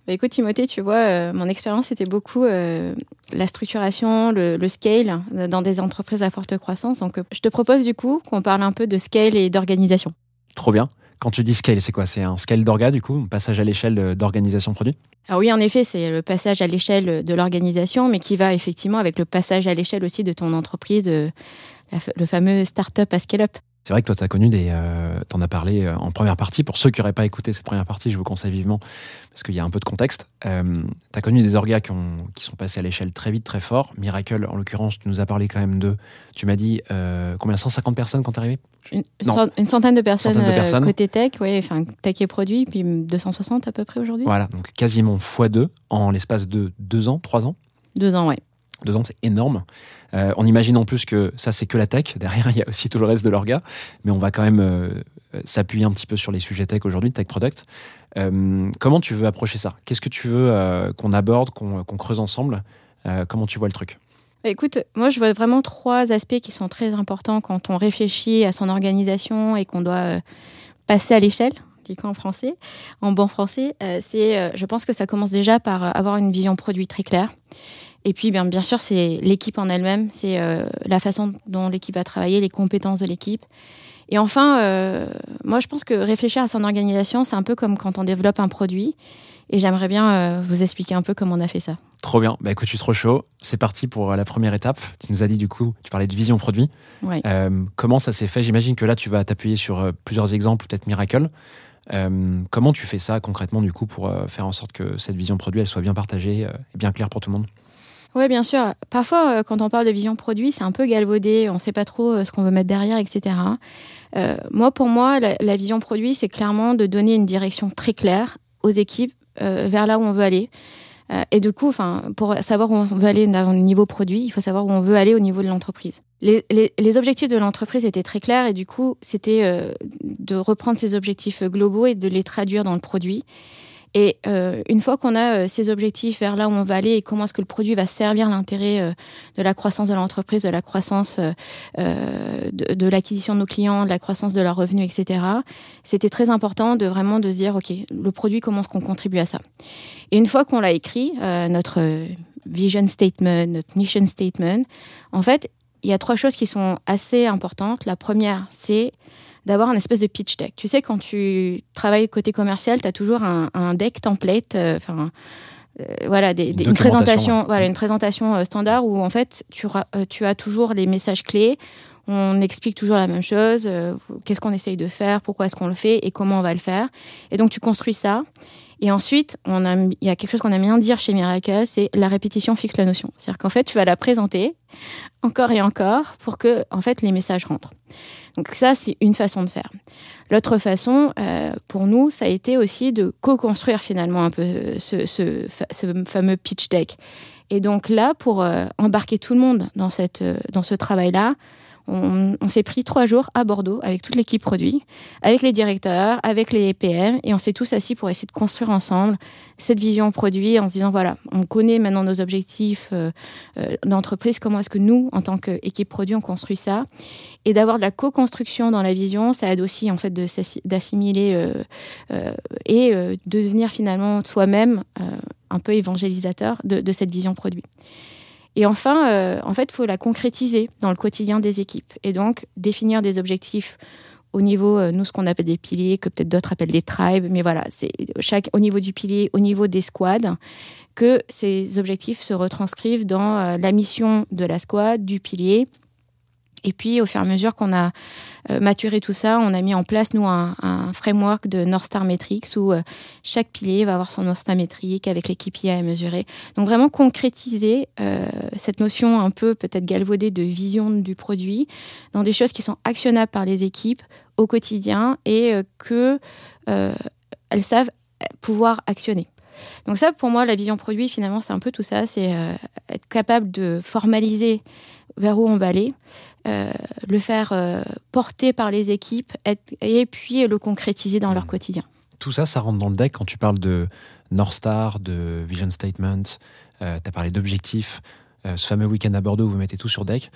Bah, écoute Timothée, tu vois, euh, mon expérience était beaucoup euh, la structuration, le, scale euh, dans des entreprises à forte croissance. Donc je te propose du coup qu'on parle un peu de scale et d'organisation. Trop bien. Quand tu dis scale, c'est quoi? C'est un scale d'orga du coup, un passage à l'échelle d'organisation produit alors oui, en effet, c'est le passage à l'échelle de l'organisation, mais qui va effectivement avec le passage à l'échelle aussi de ton entreprise, le fameux start-up à scale-up. C'est vrai que toi, tu as connu des. Euh, tu en as parlé euh, en première partie. Pour ceux qui n'auraient pas écouté cette première partie, je vous conseille vivement, parce qu'il y a un peu de contexte. Euh, tu as connu des orgas qui, ont, qui sont passés à l'échelle très vite, très fort. Miracle, en l'occurrence, tu nous as parlé quand même de. Tu m'as dit combien 150 personnes quand tu es arrivé? Une, une, centaine de personnes, de personnes. côté tech, oui, enfin tech et produits, puis 260 à peu près aujourd'hui. Voilà, donc quasiment x2 en l'espace de deux ans, trois ans? Deux ans, ouais. Deux ans, c'est énorme. Euh, on imagine en plus que ça, c'est que la tech. Derrière, il y a aussi tout le reste de l'orga. Mais on va quand même euh, s'appuyer un petit peu sur les sujets tech aujourd'hui, tech product. Euh, comment tu veux approcher ça? Qu'est-ce que tu veux qu'on aborde, qu'on creuse ensemble? Comment tu vois le truc? Bah, Écoute, moi, je vois vraiment trois aspects qui sont très importants quand on réfléchit à son organisation et qu'on doit passer à l'échelle dit en français, en bon français, c'est, je pense que ça commence déjà par avoir une vision produit très claire. Et puis, bien, bien sûr, c'est l'équipe en elle-même, c'est euh, la façon dont l'équipe va travailler, les compétences de l'équipe. Et enfin, euh, moi, je pense que réfléchir à son organisation, c'est un peu comme quand on développe un produit. Et j'aimerais bien euh, vous expliquer un peu comment on a fait ça. Trop bien. Bah, écoute, je suis trop chaud. C'est parti pour la première étape. Tu nous as dit, du coup, tu parlais de vision produit. Ouais. comment ça s'est fait? J'imagine que là, tu vas t'appuyer sur plusieurs exemples, peut-être Miracle. comment tu fais ça concrètement, du coup, pour faire en sorte que cette vision produit, elle soit bien partagée et bien claire pour tout le monde? Oui, bien sûr. Parfois, euh, quand on parle de vision produit, c'est un peu galvaudé, on ne sait pas trop euh, ce qu'on veut mettre derrière, etc. Euh, moi, pour moi, la, vision produit, c'est clairement de donner une direction très claire aux équipes vers là où on veut aller. et du coup, pour savoir où on veut aller au niveau produit, il faut savoir où on veut aller au niveau de l'entreprise. Les, objectifs de l'entreprise étaient très clairs et du coup, c'était de reprendre ces objectifs globaux et de les traduire dans le produit. Et euh, une fois qu'on a euh, ces objectifs vers là où on va aller et comment est-ce que le produit va servir l'intérêt euh, de la croissance de l'entreprise, de la croissance de, de l'acquisition de nos clients, de la croissance de leurs revenus, etc., c'était très important de vraiment de se dire, OK, le produit, comment est-ce qu'on contribue à ça? Et une fois qu'on l'a écrit, notre vision statement, notre mission statement, en fait, il y a trois choses qui sont assez importantes. La première, c'est d'avoir un espèce de pitch deck. Tu sais, quand tu travailles côté commercial, tu as toujours un, deck template, euh, enfin. Euh, voilà, des, une, présentation, voilà, une présentation euh, standard où en fait tu, tu as toujours les messages clés, on explique toujours la même chose, qu'est-ce qu'on essaye de faire, pourquoi est-ce qu'on le fait et comment on va le faire. Et donc tu construis ça. Et ensuite, il y a quelque chose qu'on aime bien dire chez Miracle, c'est la répétition fixe la notion. C'est-à-dire qu'en fait, tu vas la présenter encore et encore pour que en fait les messages rentrent. Donc ça, c'est une façon de faire. L'autre façon, euh, pour nous, ça a été aussi de co-construire finalement un peu ce, ce, fameux pitch deck. Et donc là, pour euh, embarquer tout le monde dans, cette, euh, dans ce travail-là, on, s'est pris trois jours à Bordeaux avec toute l'équipe produit, avec les directeurs, avec les PM, et on s'est tous assis pour essayer de construire ensemble cette vision produit en se disant voilà, on connaît maintenant nos objectifs euh, euh, d'entreprise, comment est-ce que nous, en tant qu'équipe produit, on construit ça, et d'avoir de la co-construction dans la vision, ça aide aussi en fait d'assimiler euh, et de devenir finalement soi-même un peu évangélisateur de cette vision produit. Et enfin, euh, en fait, il faut la concrétiser dans le quotidien des équipes. Et donc, définir des objectifs au niveau, euh, nous, ce qu'on appelle des piliers, que peut-être d'autres appellent des tribes, mais voilà, c'est chaque, au niveau du pilier, au niveau des squads, que ces objectifs se retranscrivent dans euh, la mission de la squad, du pilier, Et puis, au fur et à mesure qu'on a euh, maturé tout ça, on a mis en place, nous, un, framework de North Star Metrics où euh, chaque pilier va avoir son North Star métrique avec les KPI à mesurer. Donc, vraiment concrétiser euh, cette notion un peu peut-être galvaudée de vision du produit dans des choses qui sont actionnables par les équipes au quotidien et euh, que savent pouvoir actionner. Donc ça, pour moi, la vision produit, finalement, c'est un peu tout ça. C'est être capable de formaliser vers où on va aller, euh, le faire euh, porter par les équipes être- et puis le concrétiser dans leur quotidien. Tout ça, ça rentre dans le deck quand tu parles de North Star, de Vision Statement, tu as parlé d'objectifs, euh, ce fameux week-end à Bordeaux, vous mettez tout sur deck.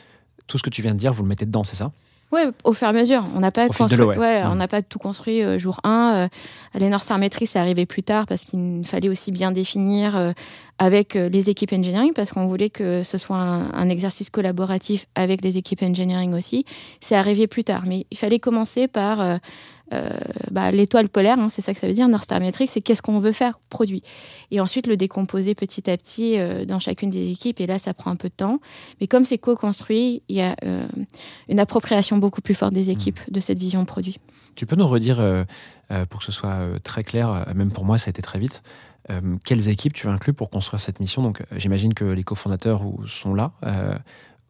Tout ce que tu viens de dire, vous le mettez dedans, c'est ça? Oui, au fur et à mesure. On n'a pas Au fil de construit, l'eau, ouais. ouais, on n'a pas tout construit euh, jour 1. les North Star Metrics, c'est arrivé plus tard parce qu'il fallait aussi bien définir euh, avec euh, les équipes engineering parce qu'on voulait que ce soit un, un exercice collaboratif avec les équipes engineering aussi. C'est arrivé plus tard, mais il fallait commencer par euh, bah, l'étoile polaire, hein, c'est ça que ça veut dire, North Star Metrics, c'est qu'est-ce qu'on veut faire, produit. Et ensuite le décomposer petit à petit euh, dans chacune des équipes, et là ça prend un peu de temps. Mais comme c'est co-construit, il y a euh, une appropriation beaucoup plus forte des équipes de cette vision produit. Tu peux nous redire, euh, pour que ce soit très clair, même pour moi ça a été très vite, quelles équipes tu as inclus pour construire cette mission? Donc j'imagine que les cofondateurs sont là.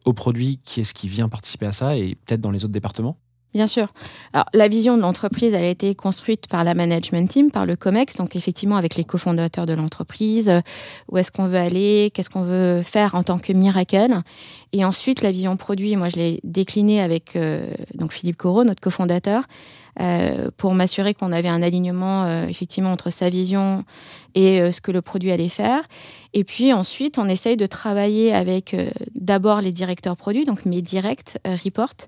Au produit, qui est-ce qui vient participer à ça et peut-être dans les autres départements? Bien sûr. Alors, la vision de l'entreprise, elle a été construite par la management team, par le COMEX, donc effectivement avec les cofondateurs de l'entreprise, euh, où est-ce qu'on veut aller, qu'est-ce qu'on veut faire en tant que Miracle? Et ensuite, la vision produit, moi, je l'ai déclinée avec euh, donc Philippe Corot, notre cofondateur, pour m'assurer qu'on avait un alignement euh, effectivement entre sa vision et euh, ce que le produit allait faire. Et puis ensuite, on essaye de travailler avec euh, d'abord les directeurs produits, donc mes directs euh, reports,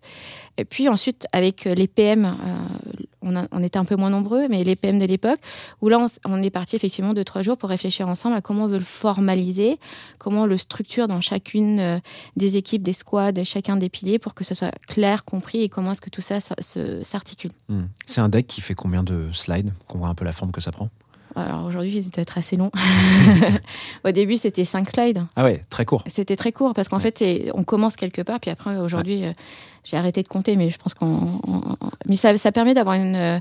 et puis ensuite avec euh, les PM, euh, on, était un peu moins nombreux, mais les PM de l'époque, où là on, est parti effectivement de trois jours pour réfléchir ensemble à comment on veut le formaliser, comment on le structure dans chacune euh, des équipes, des squads, chacun des piliers pour que ce soit clair, compris et comment est-ce que tout ça s'articule. Hmm. C'est un deck qui fait combien de slides? Qu'on voit un peu la forme que ça prend Alors aujourd'hui, ils doivent être assez longs. Au début, c'était cinq slides. Ah ouais, très court. C'était très court parce qu'en Ouais. fait, on commence quelque part, puis après, aujourd'hui, euh, j'ai arrêté de compter, mais je pense qu'on. on- on- Mais ça, ça permet d'avoir une, euh,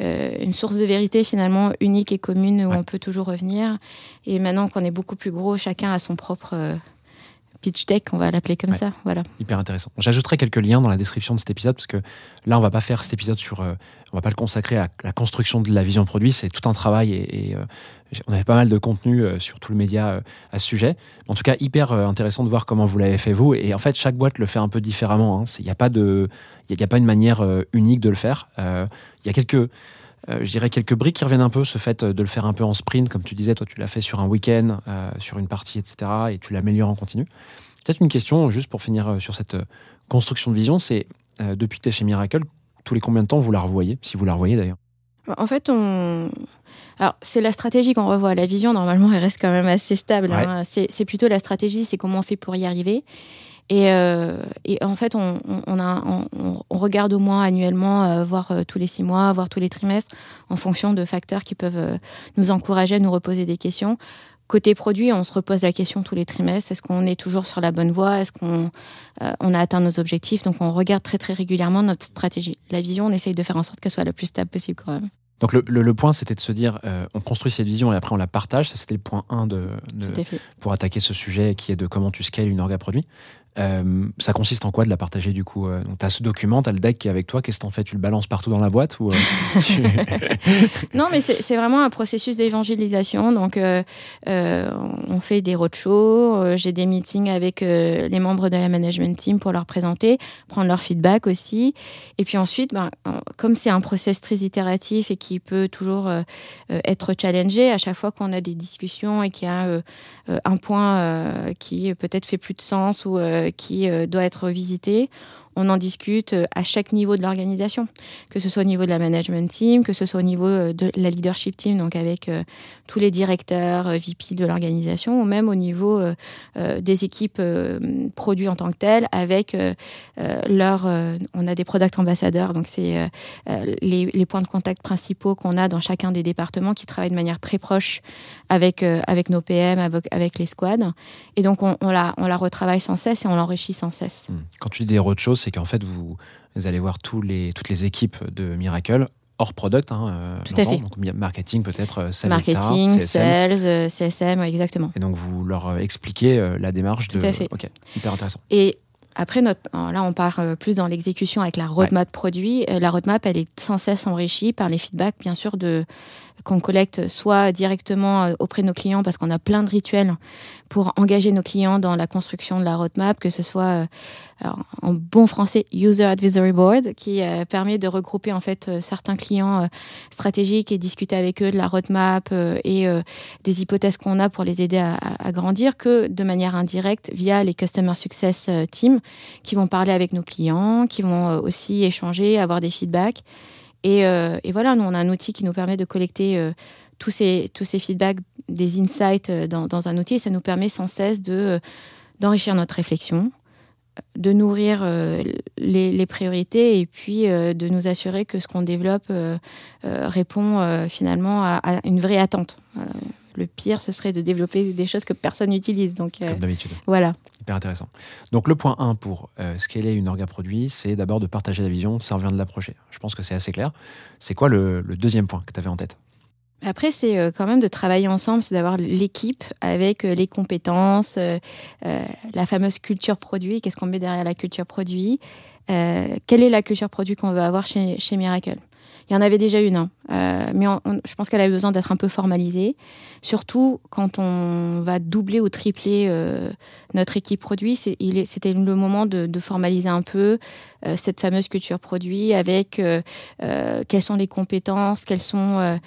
euh, une source de vérité finalement unique et commune où Ouais. on peut toujours revenir. Et maintenant qu'on est beaucoup plus gros, chacun a son propre euh, pitch deck, on va l'appeler comme Ouais. ça. Voilà. Hyper intéressant. J'ajouterai quelques liens dans la description de cet épisode parce que là, on va pas faire cet épisode sur. euh, on va pas le consacrer à la construction de la vision produit. C'est tout un travail et, et, euh, on avait pas mal de contenu euh, sur tout le média à ce sujet. En tout cas, hyper intéressant de voir comment vous l'avez fait vous. Et en fait, chaque boîte le fait un peu différemment. hein. Il n'y a pas de, il a- a pas une manière unique de le faire. Il y a quelques euh, je dirais quelques briques qui reviennent un peu, ce fait euh, de le faire un peu en sprint, comme tu disais, toi tu l'as fait sur un week-end, euh, sur une partie, etc., et tu l'améliores en continu. Peut-être une question, juste pour finir sur cette construction de vision, c'est euh, depuis que tu es chez Miracle, tous les combien de temps vous la revoyez, si vous la revoyez d'ailleurs? En fait, on. Alors, c'est la stratégie qu'on revoit. La vision, normalement, elle reste quand même assez stable. Ouais. hein. C'est plutôt la stratégie, c'est comment on fait pour y arriver. Et, euh, et en fait, on, on- on a, on, on regarde au moins annuellement, euh, voire euh, tous les six mois, voire tous les trimestres, en fonction de facteurs qui peuvent nous encourager à nous reposer des questions. Côté produit, on se repose la question tous les trimestres. Est-ce qu'on est toujours sur la bonne voie? Est-ce qu'on euh, on a atteint nos objectifs? Donc, on regarde très, très régulièrement notre stratégie. La vision, on essaye de faire en sorte qu'elle soit la plus stable possible quand même. Donc le, le- le point, c'était de se dire, euh, on construit cette vision et après on la partage. Ça, c'était le point 1 de, pour attaquer ce sujet qui est de comment tu scales une orga produit. Euh, ça consiste en quoi de la partager du coup euh, Donc tu as ce document, tu as le deck qui est avec toi. Qu'est-ce que t'en fais Tu le balances partout dans la boîte euh, Non, mais c'est vraiment un processus d'évangélisation. Donc, on fait des roadshows, j'ai des meetings avec les membres de la management team pour leur présenter, prendre leur feedback aussi. Et puis ensuite, ben, comme c'est un process très itératif et qui peut toujours être challengé, à chaque fois qu'on a des discussions et qu'il y a un point qui peut-être fait plus de sens ou qui euh, doit être visité, on en discute euh, à chaque niveau de l'organisation que ce soit au niveau de la management team, que ce soit au niveau euh, de la leadership team, donc avec euh, tous les directeurs, VP de l'organisation, ou même au niveau des équipes produits en tant que telles, avec leur... on a des product ambassadeurs, donc c'est les, points de contact principaux qu'on a dans chacun des départements qui travaillent de manière très proche avec, avec nos PM, avec, les squads. Et donc on, la, on la retravaille sans cesse et on l'enrichit sans cesse. Quand tu dis des roadshows, c'est qu'en fait, vous, vous allez voir tous les, toutes les équipes de Miracle hors product. Hein, euh, Tout à fait. Donc, marketing, peut-être, euh, sales, Marketing, CSM. sales, euh, CSM, ouais, exactement. Et donc, vous leur euh, expliquez euh, la démarche Tout de. à fait. Ok, hyper intéressant. Et après, notre, là, on part euh, plus dans l'exécution avec la roadmap produit. Euh, La roadmap, elle est sans cesse enrichie par les feedbacks, bien sûr, de qu'on collecte soit directement euh, auprès de nos clients, parce qu'on a plein de rituels pour engager nos clients dans la construction de la roadmap, que ce soit euh, alors, en bon français User Advisory Board, qui euh, permet de regrouper en fait certains clients stratégiques et discuter avec eux de la roadmap et des hypothèses qu'on a pour les aider à, grandir, que de manière indirecte via les Customer Success Team qui vont parler avec nos clients, qui vont aussi échanger, avoir des feedbacks. Et, euh, et voilà, nous, on a un outil qui nous permet de collecter euh, tous, ces, tous ces feedbacks, des insights euh, dans, dans un outil. Et ça nous permet sans cesse de, d'enrichir notre réflexion, de nourrir euh, les, les priorités et puis de nous assurer que ce qu'on développe répond finalement à, à une vraie attente. Le pire, ce serait de développer des choses que personne n'utilise. Donc Comme d'habitude. voilà. Hyper intéressant. Donc le point 1 pour euh, scaler une orga produit, c'est d'abord de partager la vision, ça revient de l'approcher. Je pense que c'est assez clair. C'est quoi le, deuxième point que tu avais en tête? Après, c'est euh, quand même de travailler ensemble, c'est d'avoir l'équipe avec euh, les compétences, euh, la fameuse culture produit. Qu'est-ce qu'on met derrière la culture produit? Quelle est la culture produit qu'on veut avoir chez Miracle? Il y en avait déjà une, hein. Euh, mais je pense qu'elle a besoin d'être un peu formalisée, surtout quand on va doubler ou tripler euh, notre équipe produit. C'était le moment de, formaliser un peu euh, cette fameuse culture produit avec quelles sont les compétences, quels sont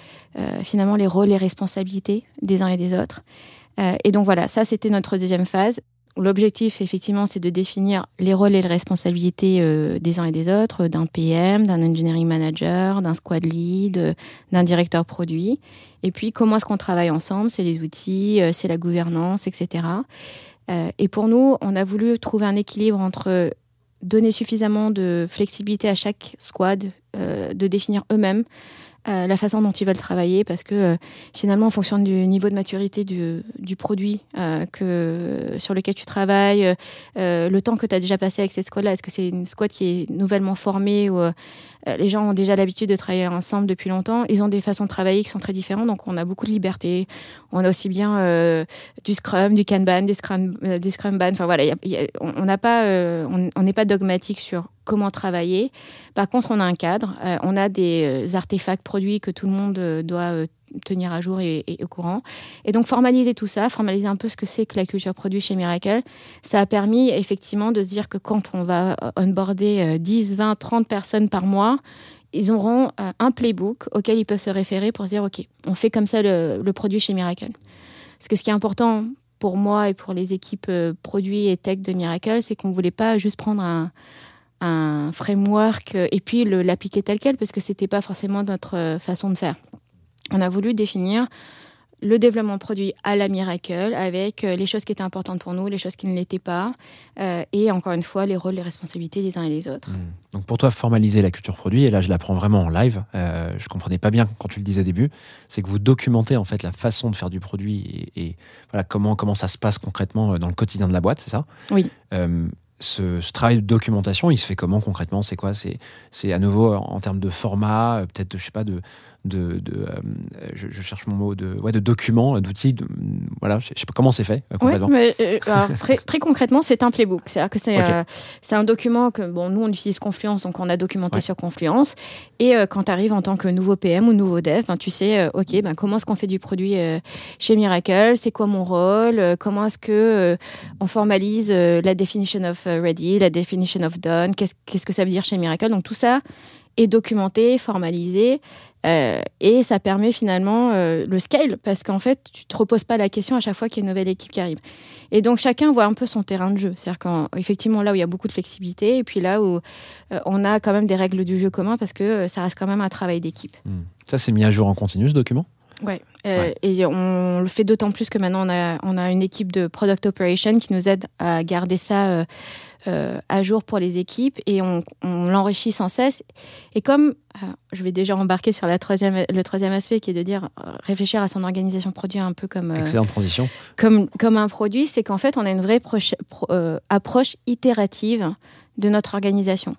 finalement les rôles et responsabilités des uns et des autres. Et donc voilà, ça c'était notre deuxième phase. L'objectif, effectivement, c'est de définir les rôles et les responsabilités euh, des uns et des autres, d'un PM, d'un engineering manager, d'un squad lead, euh, d'un directeur produit. Et puis, comment est-ce qu'on travaille ensemble? C'est les outils, euh, c'est la gouvernance, etc. Euh, et pour nous, on a voulu trouver un équilibre entre donner suffisamment de flexibilité à chaque squad, euh, de définir eux-mêmes la façon dont ils veulent travailler, parce que euh, finalement, en fonction du niveau de maturité du, du produit euh, que, sur lequel tu travailles, euh, le temps que tu as déjà passé avec cette squad-là, est-ce que c'est une squad qui est nouvellement formée ou euh, les gens ont déjà l'habitude de travailler ensemble depuis longtemps Ils ont des façons de travailler qui sont très différentes, donc on a beaucoup de liberté. On a aussi bien euh, du Scrum, du Kanban, du Scrum, euh, du. Enfin voilà, on n'a pas, euh, on n'est pas dogmatique sur comment travailler. Par contre, on a un cadre, euh, on a des euh, artefacts produits que tout le monde euh, doit euh, tenir à jour et, au courant. Et donc formaliser tout ça, formaliser un peu ce que c'est que la culture produit chez Miracle, ça a permis effectivement de se dire que quand on va euh, onboarder euh, 10, 20, 30 personnes par mois, ils auront euh, un playbook auquel ils peuvent se référer pour se dire, OK, on fait comme ça le, produit chez Miracle. Parce que ce qui est important pour moi et pour les équipes euh, produits et tech de Miracle, c'est qu'on ne voulait pas juste prendre un, un framework et puis l'appliquer tel quel, parce que ce n'était pas forcément notre façon de faire. On a voulu définir le développement produit à la Miracle avec euh, les choses qui étaient importantes pour nous, les choses qui ne l'étaient pas, euh, et encore une fois, les rôles, les responsabilités des uns et des autres. Donc pour toi, formaliser la culture produit, et là je l'apprends vraiment en live, euh, je comprenais pas bien quand tu le disais au début, c'est que vous documentez en fait la façon de faire du produit et, et voilà comment, comment ça se passe concrètement euh, dans le quotidien de la boîte, c'est ça? Oui. Euh, ce, ce travail de documentation, il se fait comment concrètement? C'est quoi? C'est à nouveau en, termes de format, peut-être, je sais pas, de, de, de, euh, je, je cherche mon mot, de, ouais, de documents, d'outils, de- voilà, je je sais pas comment c'est fait euh, mais euh, alors, très, très concrètement, c'est un playbook. C'est-à-dire que c'est Ok. c'est un document que, bon, nous, on utilise Confluence, donc on a documenté Ouais. sur Confluence. Et quand tu arrives en tant que nouveau PM ou nouveau dev, ben, tu sais, OK, ben, comment est-ce qu'on fait du produit chez Miracle? C'est quoi mon rôle? Comment est-ce que on formalise la definition of ready, la definition of done? Qu'est-ce qu'est-ce que ça veut dire chez Miracle? Donc tout ça est documenté, formalisé. Euh, et ça permet finalement euh, le scale parce qu'en fait, tu te reposes pas la question à chaque fois qu'il y a une nouvelle équipe qui arrive. Et donc chacun voit un peu son terrain de jeu. C'est-à-dire qu'effectivement là où il y a beaucoup de flexibilité et puis là où euh, on a quand même des règles du jeu commun parce que ça reste quand même un travail d'équipe. Hmm. Ça, c'est mis à jour en continu ce document? Ouais. Euh, Ouais. Et on le fait d'autant plus que maintenant on a, on a une équipe de product operation qui nous aide à garder ça euh, euh, à jour pour les équipes et on, on l'enrichit sans cesse. Et comme euh, je vais déjà embarquer sur la troisième, le troisième aspect qui est de dire euh, réfléchir à son organisation produit un peu comme, Excellente transition. comme, comme un produit, c'est qu'en fait on a une vraie proche- pro- approche itérative de notre organisation.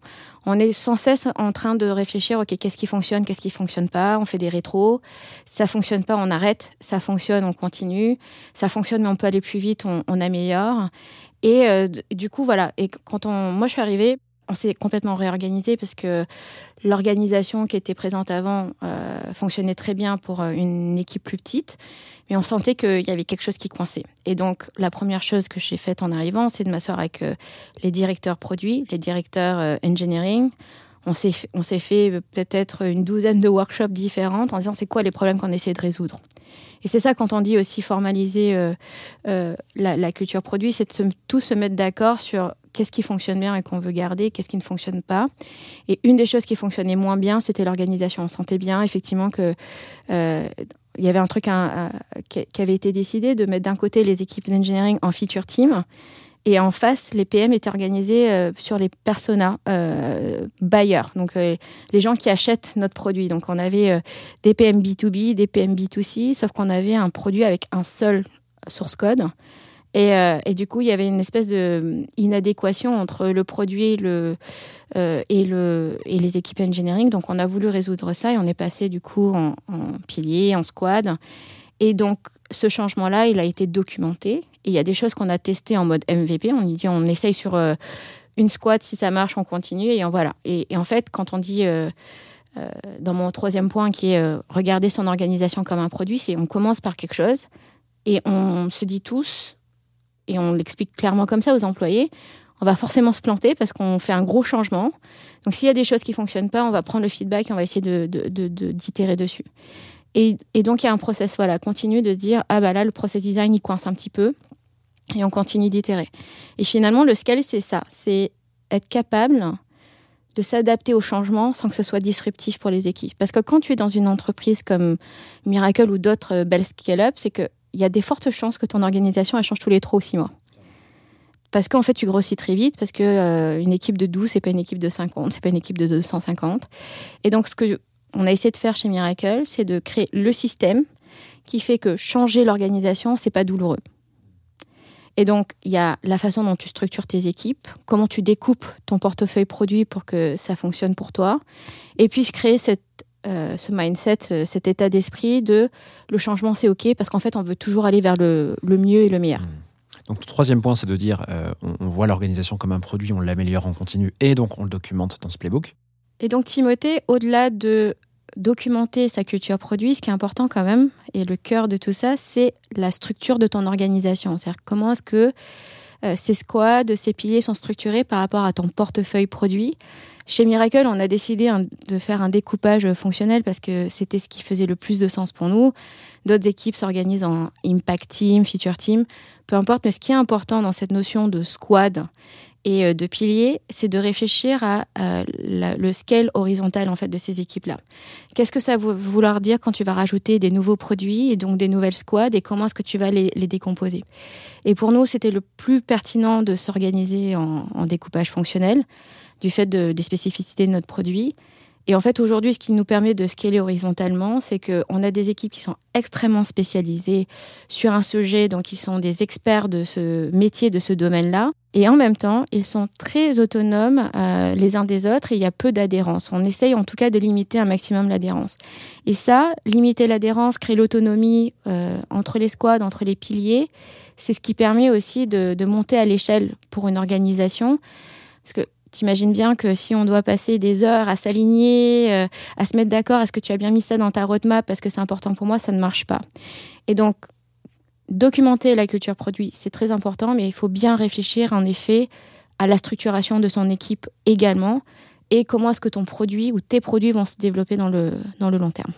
On est sans cesse en train de réfléchir, ok, qu'est-ce qui fonctionne, qu'est-ce qui fonctionne pas, on fait des rétros, ça fonctionne pas, on arrête, ça fonctionne, on continue, ça fonctionne mais on peut aller plus vite, on, on améliore. Et euh, du coup, voilà, et quand on, moi je suis arrivée, on s'est complètement réorganisé parce que l'organisation qui était présente avant euh, fonctionnait très bien pour euh, une équipe plus petite, mais on sentait qu'il y avait quelque chose qui coinçait. Et donc, la première chose que j'ai faite en arrivant, c'est de m'asseoir avec les directeurs produits, les directeurs engineering. On s'est fait, euh, peut-être une douzaine de workshops différentes en disant c'est quoi les problèmes qu'on essaie de résoudre? Et c'est ça quand on dit aussi formaliser euh, euh, la, culture produit, c'est de se- tous se mettre d'accord sur qu'est-ce qui fonctionne bien et qu'on veut garder, qu'est-ce qui ne fonctionne pas. Et une des choses qui fonctionnait moins bien, c'était l'organisation. On sentait bien effectivement que il y avait un truc qui avait été décidé de mettre d'un côté les équipes d'engineering en feature team et en face, les PM étaient organisés euh, sur les personas euh, buyers, donc euh, les gens qui achètent notre produit. Donc on avait euh, des PM B2B, des PM B2C, sauf qu'on avait un produit avec un seul source code. Et, du coup, il y avait une espèce de inadéquation entre le produit et les équipes engineering. Donc, on a voulu résoudre ça et on est passé du coup en, en pilier, en squad. Et donc, ce changement-là, il a été documenté. Et il y a des choses qu'on a testées en mode MVP. On dit, on essaye sur euh, une squad, si ça marche, on continue. Et en voilà. Et, en fait, quand on dit, euh, euh, dans mon troisième point, qui est regarder son organisation comme un produit, c'est on commence par quelque chose et on se dit tous, et on l'explique clairement comme ça aux employés, on va forcément se planter parce qu'on fait un gros changement. Donc s'il y a des choses qui fonctionnent pas, on va prendre le feedback et on va essayer de, de- de- de- d'itérer dessus. Et, donc il y a un process voilà, continu de dire, ah bah là, le process design, il coince un petit peu, et on continue d'itérer. Et finalement, le scale, c'est ça, c'est être capable de s'adapter au changement sans que ce soit disruptif pour les équipes. Parce que quand tu es dans une entreprise comme Miracle ou d'autres euh, belles scale-up, c'est qu'il y a des fortes chances que ton organisation elle change tous les 3 ou 6 mois. Parce qu'en fait, tu grossis très vite, parce que euh, une équipe de 12, c'est pas une équipe de 50, c'est pas une équipe de 250. Et donc, ce que on a essayé de faire chez Miracle, c'est de créer le système qui fait que changer l'organisation, c'est pas douloureux. Et donc, il y a la façon dont tu structures tes équipes, comment tu découpes ton portefeuille produit pour que ça fonctionne pour toi, et puis créer cette, euh, ce mindset, euh, cet état d'esprit de le changement, c'est OK, parce qu'en fait, on veut toujours aller vers le, le mieux et le meilleur. Donc, le troisième point, c'est de dire euh, on voit l'organisation comme un produit, on l'améliore en continu et donc on le documente dans ce playbook. Et donc, Timothée, au-delà de documenter sa culture produit, ce qui est important quand même, et le cœur de tout ça, c'est la structure de ton organisation. C'est-à-dire comment est-ce que euh, ces squads, ces piliers sont structurés par rapport à ton portefeuille produit. Chez Miracle, on a décidé de faire un découpage fonctionnel parce que c'était ce qui faisait le plus de sens pour nous. D'autres équipes s'organisent en impact team, feature team, peu importe. Mais ce qui est important dans cette notion de squad et euh, de pilier, c'est de réfléchir à, euh, le scale horizontal en fait de ces équipes-là. Qu'est-ce que ça veut vouloir dire quand tu vas rajouter des nouveaux produits et donc des nouvelles squads et comment est-ce que tu vas les, décomposer? Et pour nous, c'était le plus pertinent de s'organiser en, en découpage fonctionnel du fait de- des spécificités de notre produit. Et en fait, aujourd'hui, ce qui nous permet de scaler horizontalement, c'est qu'on a des équipes qui sont extrêmement spécialisées sur un sujet, donc ils sont des experts de ce métier, de ce domaine-là. Et en même temps, ils sont très autonomes euh, les uns des autres et il y a peu d'adhérence. On essaye en tout cas de limiter un maximum l'adhérence. Et ça, limiter l'adhérence, créer l'autonomie euh, entre les squads, entre les piliers, c'est ce qui permet aussi de, de monter à l'échelle pour une organisation. Parce que T'imagines bien que si on doit passer des heures à s'aligner, euh, à se mettre d'accord, est-ce que tu as bien mis ça dans ta roadmap parce que c'est important pour moi, ça ne marche pas. Et donc, documenter la culture produit, c'est très important, mais il faut bien réfléchir en effet à la structuration de son équipe également et comment est-ce que ton produit ou tes produits vont se développer dans le, dans le long terme.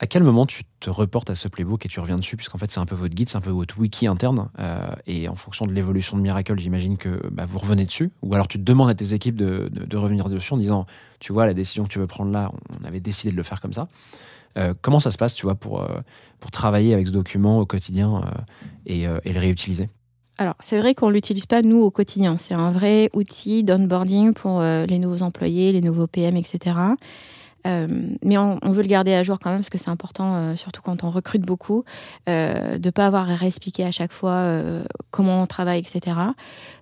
À quel moment tu te reportes à ce playbook et tu reviens dessus, puisqu'en fait c'est un peu votre guide, c'est un peu votre wiki interne, euh, et en fonction de l'évolution de Miracle, j'imagine que bah, vous revenez dessus, ou alors tu demandes à tes équipes de, revenir dessus en disant, tu vois, la décision que tu veux prendre là, on avait décidé de le faire comme ça. Euh, comment ça se passe, tu vois, pour, euh, travailler avec ce document au quotidien et, le réutiliser? Alors, c'est vrai qu'on ne l'utilise pas, nous, au quotidien. C'est un vrai outil d'onboarding pour les nouveaux employés, les nouveaux PM, etc. Euh, mais on, veut le garder à jour quand même parce que c'est important, euh, surtout quand on recrute beaucoup, euh, de ne pas avoir à réexpliquer à chaque fois comment on travaille, etc.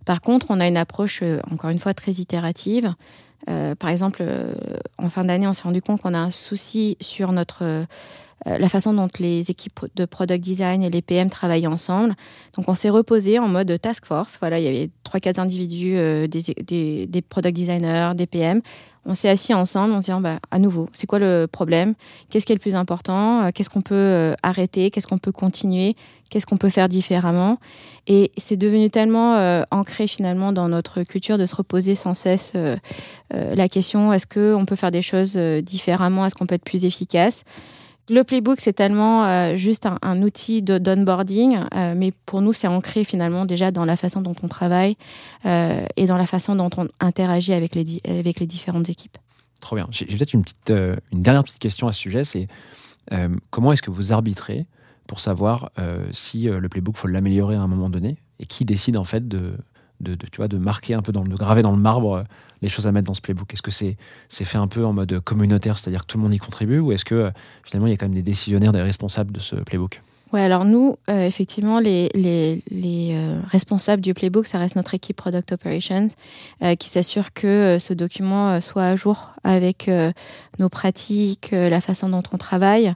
Par contre, on a une approche, encore une fois, très itérative. Par exemple, en fin d'année, on s'est rendu compte qu'on a un souci sur notre la façon dont les équipes de product design et les PM travaillent ensemble. Donc, on s'est reposé en mode task force. Voilà, il y avait trois, quatre individus, des product designers, des PM. On s'est assis ensemble en se disant, bah, à nouveau, c'est quoi le problème? Qu'est-ce qui est le plus important? Euh, Qu'est-ce qu'on peut euh, arrêter? Qu'est-ce qu'on peut continuer? Qu'est-ce qu'on peut faire différemment? Et c'est devenu tellement euh, ancré finalement dans notre culture de se reposer sans cesse la question est-ce qu'on peut faire des choses différemment? Est-ce qu'on peut être plus efficace? Le playbook, c'est tellement euh, juste un, outil de- d'onboarding, euh, mais pour nous, c'est ancré finalement déjà dans la façon dont on travaille euh, et dans la façon dont on interagit avec les, différentes équipes. Trop bien. J'ai peut-être une, une dernière petite question à ce sujet, c'est comment est-ce que vous arbitrez pour savoir si le playbook faut l'améliorer à un moment donné et qui décide en fait de, de, tu vois, de marquer un peu, dans de graver dans le marbre euh, les choses à mettre dans ce playbook Est-ce que c'est c'est fait un peu en mode communautaire, c'est-à-dire que tout le monde y contribue, ou est-ce que euh, finalement il y a quand même des décisionnaires, des responsables de ce playbook? Ouais, alors nous, euh, effectivement, les, les, les responsables du playbook, ça reste notre équipe Product Operations, qui s'assure que ce document soit à jour avec nos pratiques, la façon dont on travaille.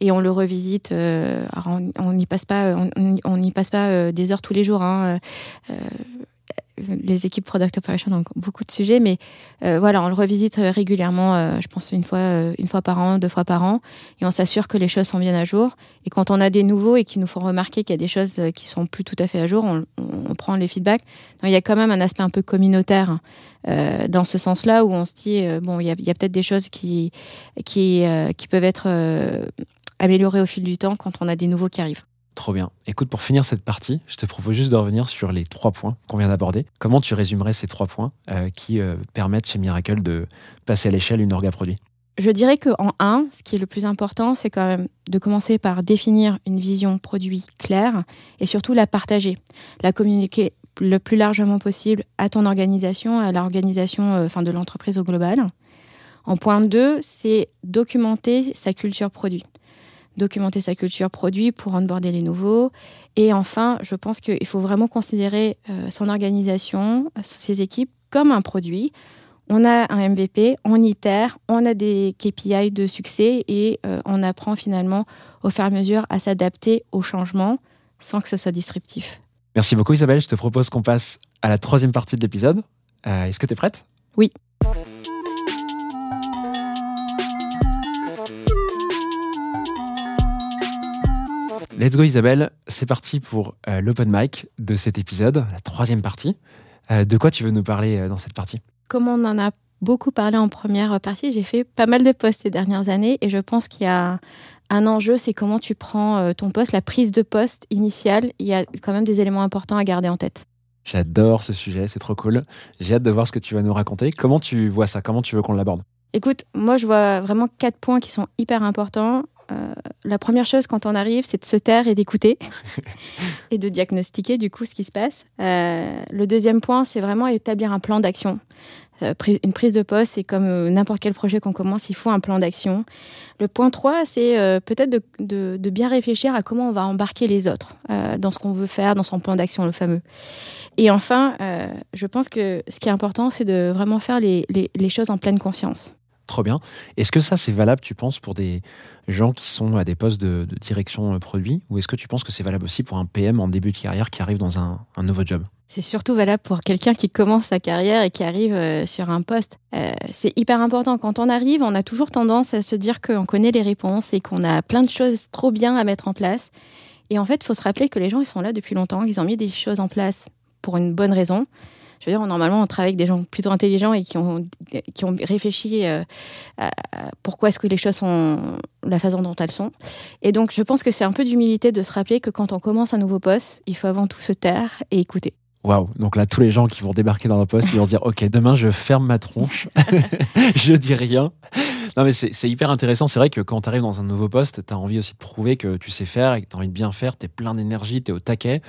Et on le revisite. on- n'y passe pas, on- on passe pas des heures tous les jours. hein, les équipes Product Operations ont beaucoup de sujets, mais euh, voilà, on le revisite euh, régulièrement. euh, je pense une fois, euh, une fois par an, deux fois par an, et on s'assure que les choses sont bien à jour. Et quand on a des nouveaux et qui nous font remarquer qu'il y a des choses euh, qui sont plus tout à fait à jour, on, on prend les feedbacks. Donc, il y a quand même un aspect un peu communautaire euh, dans ce sens-là où on se dit bon, il y a, a peut-être des choses qui qui euh, qui peuvent être améliorées au fil du temps quand on a des nouveaux qui arrivent. Trop bien. Écoute, pour finir cette partie, je te propose juste de revenir sur les trois points qu'on vient d'aborder. Comment tu résumerais ces trois points euh, qui euh, permettent chez Miracle de passer à l'échelle une orga produit? Je dirais qu'en un, ce qui est le plus important, c'est quand même de commencer par définir une vision produit claire et surtout la partager, la communiquer le plus largement possible à ton organisation, à l'organisation euh, de l'entreprise au global. En point 2, c'est documenter sa culture produit. Documenter sa culture produit pour onboarder les nouveaux. Et enfin, je pense qu'il faut vraiment considérer euh, son organisation, euh, ses équipes comme un produit on a un MVP, on itère, on a des KPI de succès et euh, on apprend finalement au fur et à mesure à s'adapter aux changements sans que ce soit disruptif. Merci beaucoup Isabelle, je te propose qu'on passe à la troisième partie de l'épisode. Euh, Est-ce que tu es prête? Oui. Let's go Isabelle, c'est parti pour euh, l'open mic de cet épisode, la troisième partie. Euh, de quoi tu veux nous parler euh, dans cette partie? Comme on en a beaucoup parlé en première partie, j'ai fait pas mal de postes ces dernières années et je pense qu'il y a un enjeu, c'est comment tu prends ton poste, la prise de poste initiale. Il y a quand même des éléments importants à garder en tête. J'adore ce sujet, c'est trop cool. J'ai hâte de voir ce que tu vas nous raconter. Comment tu vois ça? Comment tu veux qu'on l'aborde? Écoute, moi je vois vraiment quatre points qui sont hyper importants. Euh, la première chose quand on arrive, c'est de se taire et d'écouter et de diagnostiquer du coup ce qui se passe. Euh, le deuxième point, c'est vraiment établir un plan d'action. Euh, une prise de poste, c'est comme n'importe quel projet qu'on commence, il faut un plan d'action. Le point 3, c'est peut-être de, de- de bien réfléchir à comment on va embarquer les autres dans ce qu'on veut faire, dans son plan d'action, le fameux. Et enfin, je pense que ce qui est important, c'est de vraiment faire les- les- les choses en pleine conscience. Trop bien. Est-ce que ça, c'est valable, tu penses, pour des gens qui sont à des postes de, direction euh, produit? Ou est-ce que tu penses que c'est valable aussi pour un PM en début de carrière qui arrive dans un, un nouveau job? C'est surtout valable pour quelqu'un qui commence sa carrière et qui arrive euh, sur un poste. Euh, c'est hyper important. Quand on arrive, on a toujours tendance à se dire qu'on connaît les réponses et qu'on a plein de choses trop bien à mettre en place. Et en fait, il faut se rappeler que les gens, ils sont là depuis longtemps, ils ont mis des choses en place pour une bonne raison. Je veux dire, normalement, on travaille avec des gens plutôt intelligents et qui ont, qui ont réfléchi euh, à, pourquoi est-ce que les choses sont la façon dont elles sont. Et donc, je pense que c'est un peu d'humilité de se rappeler que quand on commence un nouveau poste, il faut avant tout se taire et écouter. Waouh, donc là, tous les gens qui vont débarquer dans le poste, ils vont se dire Ok, demain, je ferme ma tronche, je dis rien. Non, mais c'est hyper intéressant. C'est vrai que quand tu arrives dans un nouveau poste, tu as envie aussi de prouver que tu sais faire et que tu as envie de bien faire. Tu es plein d'énergie, tu es au taquet.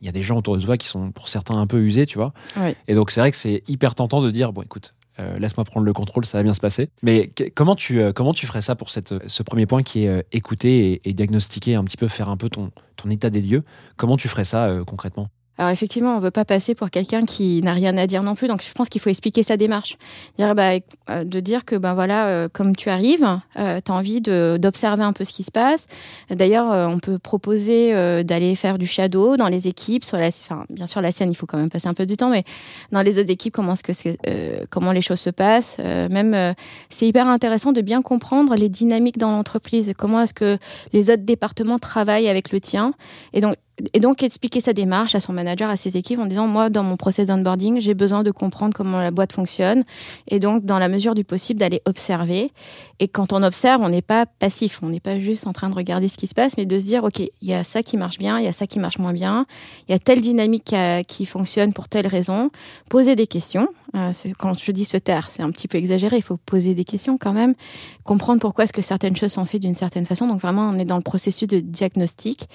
Il y a des gens autour de toi qui sont, pour certains, un peu usés, tu vois. Oui. Et donc, c'est vrai que c'est hyper tentant de dire Bon, écoute, euh, laisse-moi prendre le contrôle, ça va bien se passer. Mais que- comment tu, euh, comment tu ferais ça pour cette, ce premier point qui est euh, écouter et, et diagnostiquer, un petit peu faire un peu ton, ton état des lieux? Comment tu ferais ça concrètement? Alors effectivement, on veut pas passer pour quelqu'un qui n'a rien à dire non plus. Donc je pense qu'il faut expliquer sa démarche. Dire, bah, euh, de dire que ben voilà, euh, comme tu arrives, tu as envie d'observer un peu ce qui se passe. D'ailleurs, euh, on peut proposer euh, d'aller faire du shadow dans les équipes. Sur la, enfin, bien sûr, la scène, il faut quand même passer un peu de temps, mais dans les autres équipes, comment, que euh, comment les choses se passent. Euh, même, euh, c'est hyper intéressant de bien comprendre les dynamiques dans l'entreprise. Comment est-ce que les autres départements travaillent avec le tien. Et donc, et donc expliquer sa démarche à son manager, à ses équipes en disant moi dans mon process d'onboarding j'ai besoin de comprendre comment la boîte fonctionne. Et donc dans la mesure du possible d'aller observer. Et quand on observe on n'est pas passif, on n'est pas juste en train de regarder ce qui se passe mais de se dire ok il y a ça qui marche bien, il y a ça qui marche moins bien, il y a telle dynamique qui, fonctionne pour telle raison, poser des questions. Euh, quand je dis se taire, c'est un petit peu exagéré, il faut poser des questions quand même, comprendre pourquoi est-ce que certaines choses sont faites d'une certaine façon. Donc vraiment, on est dans le processus de diagnostic.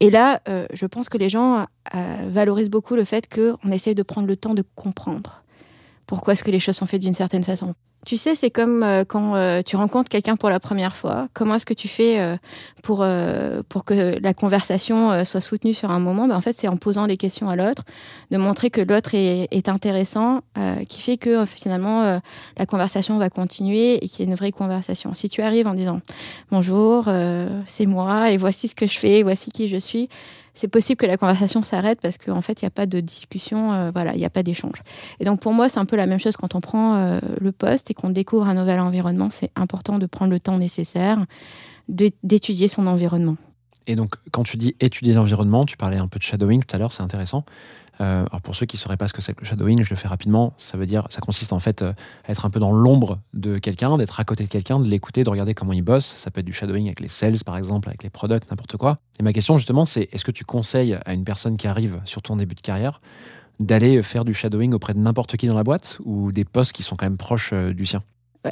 Et là, euh, je pense que les gens euh, valorisent beaucoup le fait qu'on essaye de prendre le temps de comprendre pourquoi est-ce que les choses sont faites d'une certaine façon. Tu sais, c'est comme euh, quand euh, tu rencontres quelqu'un pour la première fois. Comment est-ce que tu fais euh, pour, euh, pour que la conversation euh, soit soutenue sur un moment? Ben, En fait, c'est en posant des questions à l'autre, de montrer que l'autre est, est intéressant, euh, qui fait que finalement la conversation va continuer et qu'il y ait une vraie conversation. Si tu arrives en disant bonjour, c'est moi et voici ce que je fais, voici qui je suis, c'est possible que la conversation s'arrête parce qu'en fait, il n'y a pas de discussion, euh, voilà, il n'y a pas d'échange. Et donc, pour moi, c'est un peu la même chose quand on prend euh, le poste et qu'on découvre un nouvel environnement. C'est important de prendre le temps nécessaire d'étudier son environnement. Et donc, quand tu dis étudier l'environnement, tu parlais un peu de shadowing tout à l'heure, c'est intéressant. Euh, alors pour ceux qui ne sauraient pas ce que c'est que le shadowing, je le fais rapidement. Ça veut dire, ça consiste en fait euh, à être un peu dans l'ombre de quelqu'un, d'être à côté de quelqu'un, de l'écouter, de regarder comment il bosse. Ça peut être du shadowing avec les sales, par exemple, avec les products, n'importe quoi. Et ma question justement, c'est est-ce que tu conseilles à une personne qui arrive, surtout en début de carrière, d'aller faire du shadowing auprès de n'importe qui dans la boîte ou des postes qui sont quand même proches euh, du sien?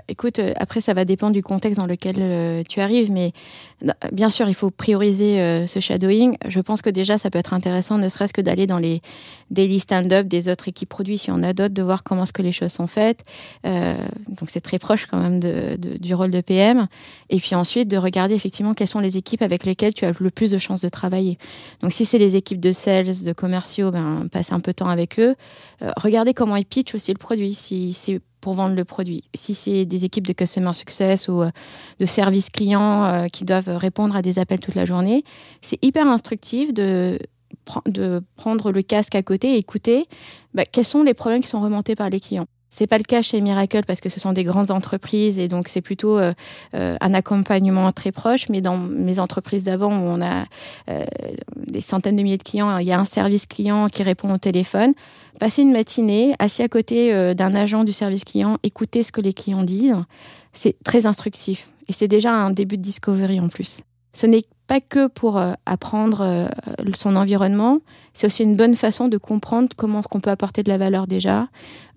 Écoute, euh, après, ça va dépendre du contexte dans lequel euh, tu arrives, mais euh, bien sûr, il faut prioriser ce shadowing. Je pense que déjà, ça peut être intéressant, ne serait-ce que d'aller dans les daily stand-up des autres équipes produits, si on a d'autres, de voir comment est-ce que les choses sont faites. Donc, c'est très proche quand même de, du rôle de PM. Et puis ensuite, de regarder effectivement quelles sont les équipes avec lesquelles tu as le plus de chances de travailler. Donc, si c'est les équipes de sales, de commerciaux, ben, passe un peu de temps avec eux. Regardez comment ils pitchent aussi le produit. Si c'est pour vendre le produit. Si c'est des équipes de customer success ou euh, de service client euh, qui doivent répondre à des appels toute la journée, c'est hyper instructif de, pre- de prendre le casque à côté et écouter bah, quels sont les problèmes qui sont remontés par les clients. C'est pas le cas chez Miracle parce que ce sont des grandes entreprises et donc c'est plutôt euh, euh, un accompagnement très proche. Mais dans mes entreprises d'avant où on a euh, des centaines de milliers de clients, il y a un service client qui répond au téléphone. Passer une matinée assis à côté d'un agent du service client, écouter ce que les clients disent, c'est très instructif. Et c'est déjà un début de discovery en plus. Ce n'est pas que pour euh, apprendre euh, son environnement, c'est aussi une bonne façon de comprendre comment on peut apporter de la valeur déjà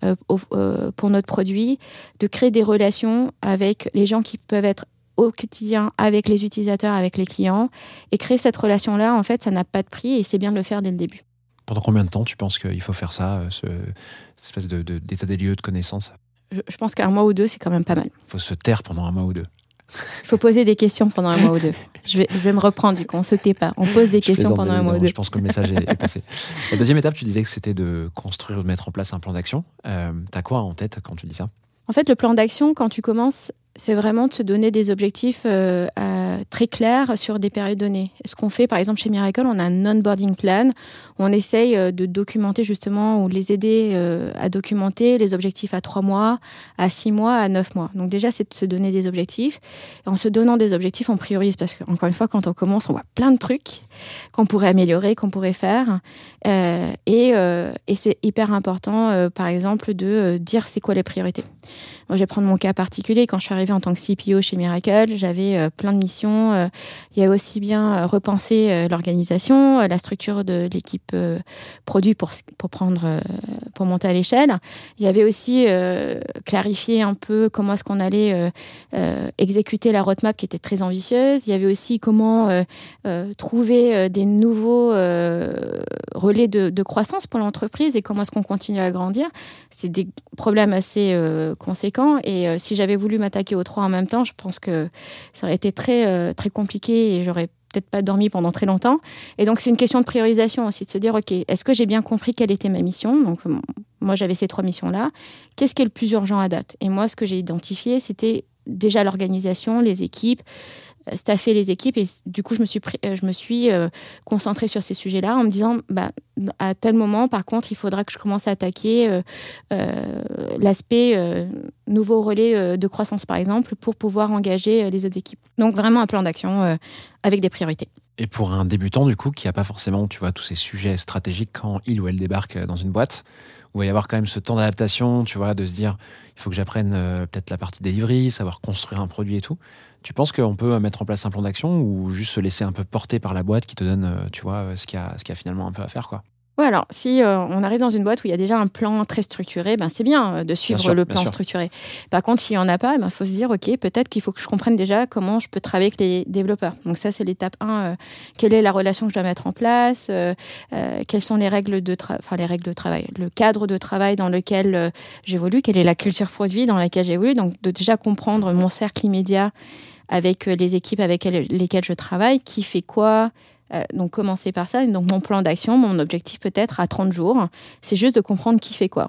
euh, pour notre produit, de créer des relations avec les gens qui peuvent être au quotidien avec les utilisateurs, avec les clients. Et créer cette relation-là, en fait, ça n'a pas de prix et c'est bien de le faire dès le début. Pendant combien de temps tu penses qu'il faut faire ça, ce, cette espèce de- de- d'état des lieux, de connaissance? Je, je pense qu'un mois ou deux, c'est quand même pas mal. Il faut se taire pendant un mois ou deux. Il faut poser des questions pendant un mois ou deux. Je vais, je vais me reprendre du coup, on se tait pas. On pose des Je questions pendant un mois ou deux. Je pense que le message est, est passé. La deuxième étape, tu disais que c'était de construire, de mettre en place un plan d'action. Euh, T'as quoi en tête quand tu dis ça? En fait, le plan d'action, quand tu commences, c'est vraiment de se donner des objectifs euh, très clair sur des périodes données. Ce qu'on fait, par exemple, chez Miracle, on a un onboarding plan on essaye euh, de documenter justement ou les aider euh, à documenter les objectifs à trois mois, à six mois, à neuf mois. Donc déjà, c'est de se donner des objectifs. En se donnant des objectifs, on priorise parce qu'encore une fois, quand on commence, on voit plein de trucs qu'on pourrait améliorer, qu'on pourrait faire. Et, c'est hyper important, par exemple, de dire c'est quoi les priorités. Je vais prendre mon cas particulier. Quand je suis arrivée en tant que CPO chez Miracle, j'avais euh, plein de missions. Euh, il y a aussi bien euh, repenser l'organisation, la structure de l'équipe produit pour, pour, prendre, pour monter à l'échelle. Il y avait aussi euh, clarifier un peu comment est-ce qu'on allait exécuter la roadmap qui était très ambitieuse. Il y avait aussi comment trouver des nouveaux relais de, de croissance pour l'entreprise et comment est-ce qu'on continue à grandir. C'est des problèmes assez euh, et euh, si j'avais voulu m'attaquer aux trois en même temps, je pense que ça aurait été très, euh, très compliqué et j'aurais peut-être pas dormi pendant très longtemps. Et donc c'est une question de priorisation aussi, de se dire, OK, est-ce que j'ai bien compris quelle était ma mission? Donc moi j'avais ces trois missions-là. Qu'est-ce qui est le plus urgent à date? Et moi ce que j'ai identifié, c'était déjà l'organisation, les équipes, staffer les équipes. Et du coup, je me suis, pris- euh, je me suis euh, concentrée sur ces sujets-là en me disant, bah, à tel moment, par contre, il faudra que je commence à attaquer euh, euh, l'aspect euh, nouveau relais euh, de croissance, par exemple, pour pouvoir engager euh, les autres équipes. Donc vraiment un plan d'action euh, avec des priorités. Et pour un débutant, du coup, qui n'a pas forcément, tu vois, tous ces sujets stratégiques quand il ou elle débarque dans une boîte, où il va y avoir quand même ce temps d'adaptation, tu vois, de se dire, il faut que j'apprenne euh, peut-être la partie delivery, savoir construire un produit et tout. Tu penses qu'on peut mettre en place un plan d'action ou juste se laisser un peu porter par la boîte qui te donne, euh, tu vois, euh, ce qu'il y a, ce qu'il y a finalement un peu à faire, quoi? Ouais, alors si euh, on arrive dans une boîte où il y a déjà un plan très structuré, ben c'est bien euh, de suivre sûr, le plan structuré. Par contre, s'il n'y en a pas, il ben, faut se dire, OK, peut-être qu'il faut que je comprenne déjà comment je peux travailler avec les développeurs. Donc ça, c'est l'étape 1. euh, quelle est la relation que je dois mettre en place euh, euh, Quelles sont les règles de, enfin, les règles de travail Le cadre de travail dans lequel euh, j'évolue Quelle est la culture produit dans laquelle j'évolue Donc de déjà comprendre mon cercle immédiat avec euh, les équipes avec elles- lesquelles je travaille, qui fait quoi, euh, donc commencer par ça. Donc mon plan d'action, mon objectif peut-être à 30 jours, c'est juste de comprendre qui fait quoi.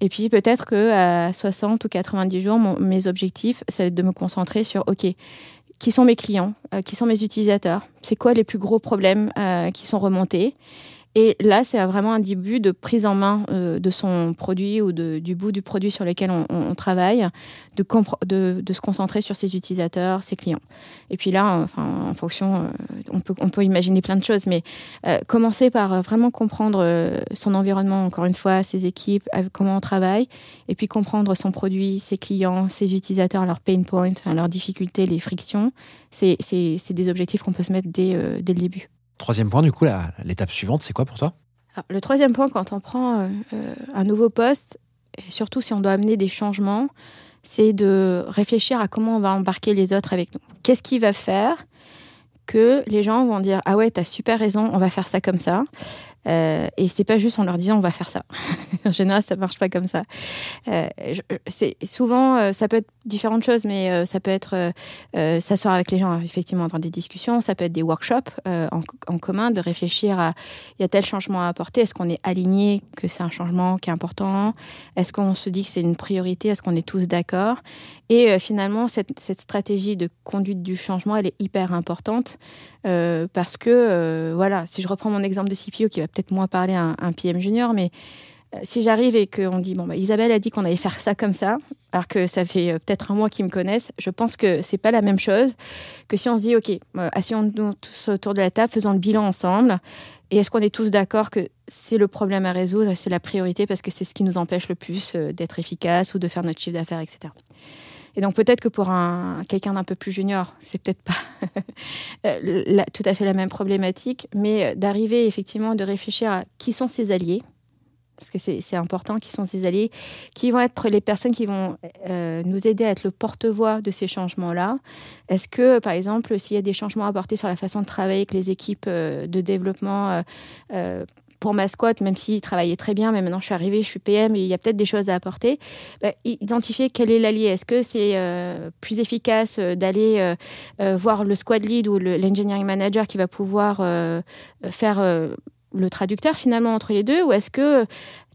Et puis peut-être que à 60 ou 90 jours, mes objectifs, c'est de me concentrer sur OK, qui sont mes clients, euh, qui sont mes utilisateurs, c'est quoi les plus gros problèmes qui sont remontés. Et là, c'est vraiment un début de prise en main euh, de son produit ou du bout du produit sur lequel on, travaille, de, se concentrer sur ses utilisateurs, ses clients. Et puis là, en fonction, euh, on, peut, imaginer plein de choses, mais euh, commencer par vraiment comprendre son environnement, encore une fois, ses équipes, comment on travaille, et puis comprendre son produit, ses clients, ses utilisateurs, leurs pain points, leurs difficultés, les frictions, c'est des objectifs qu'on peut se mettre dès le début. Troisième point, du coup, l'étape suivante, c'est quoi pour toi? Alors, le troisième point, quand on prend euh, euh, un nouveau poste, et surtout si on doit amener des changements, c'est de réfléchir à comment on va embarquer les autres avec nous. Qu'est-ce qui va faire que les gens vont dire ah ouais t'as super raison on va faire ça comme ça Euh, et c'est pas juste en leur disant on va faire ça. En général ça marche pas comme ça. Euh, c'est souvent euh, ça peut être différentes choses mais euh, ça peut être s'asseoir avec les gens effectivement avoir des discussions. Ça peut être des workshops en, en commun de réfléchir à il y a tel changement à apporter. Est-ce qu'on est aligné que c'est un changement qui est important? Est-ce qu'on se dit que c'est une priorité? Est-ce qu'on est tous d'accord? Et euh, finalement cette, stratégie de conduite du changement elle est hyper importante euh, parce que euh, voilà si je reprends mon exemple de CPO qui va peut-être moins parler à un, PM junior mais si j'arrive et qu'on dit bon bah, Isabelle a dit qu'on allait faire ça comme ça alors que ça fait peut-être un mois qu'ils me connaissent je pense que c'est pas la même chose que si on se dit ok asseyons-nous tous autour de la table faisons le bilan ensemble et est-ce qu'on est tous d'accord que c'est le problème à résoudre, c'est la priorité parce que c'est ce qui nous empêche le plus d'être efficace ou de faire notre chiffre d'affaires, etc. Et donc peut-être que pour un quelqu'un d'un peu plus junior, c'est peut-être pas euh, tout à fait la même problématique, mais euh, d'arriver effectivement de réfléchir à qui sont ses alliés, parce que c'est important, qui sont ses alliés, qui vont être les personnes qui vont euh, nous aider à être le porte-voix de ces changements-là. Est-ce que, par exemple, s'il y a des changements à apporter sur la façon de travailler avec les équipes de développement pour ma squad, même s'ils travaillaient très bien, mais maintenant je suis arrivée, je suis PM il y a peut-être des choses à apporter, bah, identifier quel est l'allié. Est-ce que c'est euh, plus efficace euh, d'aller euh, voir le squad lead ou le- l'engineering manager qui va pouvoir faire le traducteur finalement entre les deux? Ou est-ce que,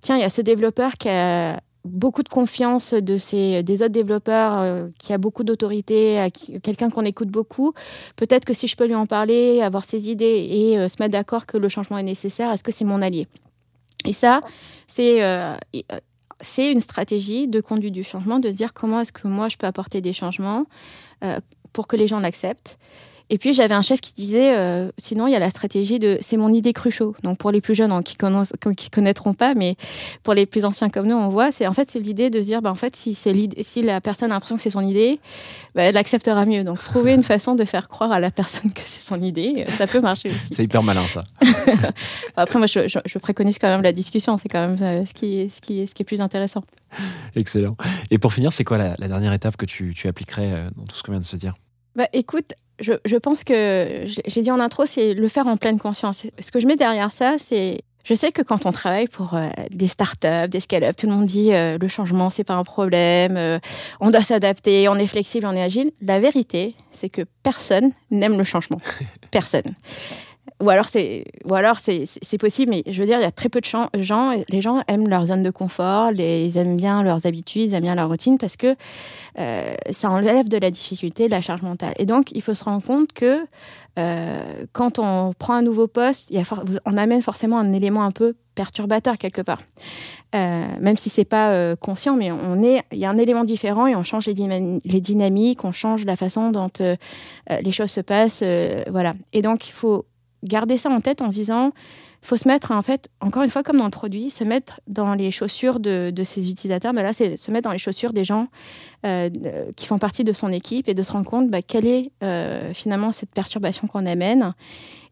tiens, il y a ce développeur qui a beaucoup de confiance de ces, des autres développeurs, euh, qui a beaucoup d'autorité, quelqu'un qu'on écoute beaucoup, peut-être que si je peux lui en parler, avoir ses idées et euh, se mettre d'accord que le changement est nécessaire, est-ce que c'est mon allié? Et ça, c'est euh, c'est une stratégie de conduite du changement, de dire comment est-ce que moi je peux apporter des changements pour que les gens l'acceptent. Et puis j'avais un chef qui disait, euh, sinon il y a la stratégie de c'est mon idée Cruchot. Donc pour les plus jeunes hein, qui connaissent, qui connaîtront pas, mais pour les plus anciens comme nous, on voit, c'est en fait c'est l'idée de se dire, bah, en fait si c'est si la personne a l'impression que c'est son idée, bah, elle acceptera mieux. Donc trouver une façon de faire croire à la personne que c'est son idée, euh, ça peut marcher aussi. C'est hyper malin ça. Après moi je, je- je préconise quand même la discussion, c'est quand même euh, ce qui est, ce qui ce qui est plus intéressant. Excellent. Et pour finir, c'est quoi la, la dernière étape que tu, tu appliquerais dans tout ce qu'on vient de se dire? Bah, écoute, je, je pense que, j'ai dit en intro, c'est le faire en pleine conscience. Ce que je mets derrière ça, c'est. Je sais que quand on travaille pour euh, des startups, des scale-up, tout le monde dit euh, le changement, c'est pas un problème, euh, on doit s'adapter, on est flexible, on est agile. La vérité, c'est que personne n'aime le changement. personne. Ou alors c'est, ou alors c'est, c'est possible, mais je veux dire, il y a très peu de gens. Les gens aiment leur zone de confort, les, ils aiment bien leurs habitudes, ils aiment bien leur routine parce que euh, ça enlève de la difficulté, de la charge mentale. Et donc, il faut se rendre compte que euh, quand on prend un nouveau poste, il y a for- on amène forcément un élément un peu perturbateur quelque part. Euh, même si c'est pas conscient, mais on est, il y a un élément différent et on change les, les dynamiques, on change la façon dont les choses se passent, voilà. Et donc, il faut garder ça en tête en se disant, faut se mettre, en fait, encore une fois, comme dans le produit, se mettre dans les chaussures de, de ses utilisateurs. Mais là, c'est se mettre dans les chaussures des gens euh, qui font partie de son équipe et de se rendre compte bah, quelle est euh, finalement cette perturbation qu'on amène.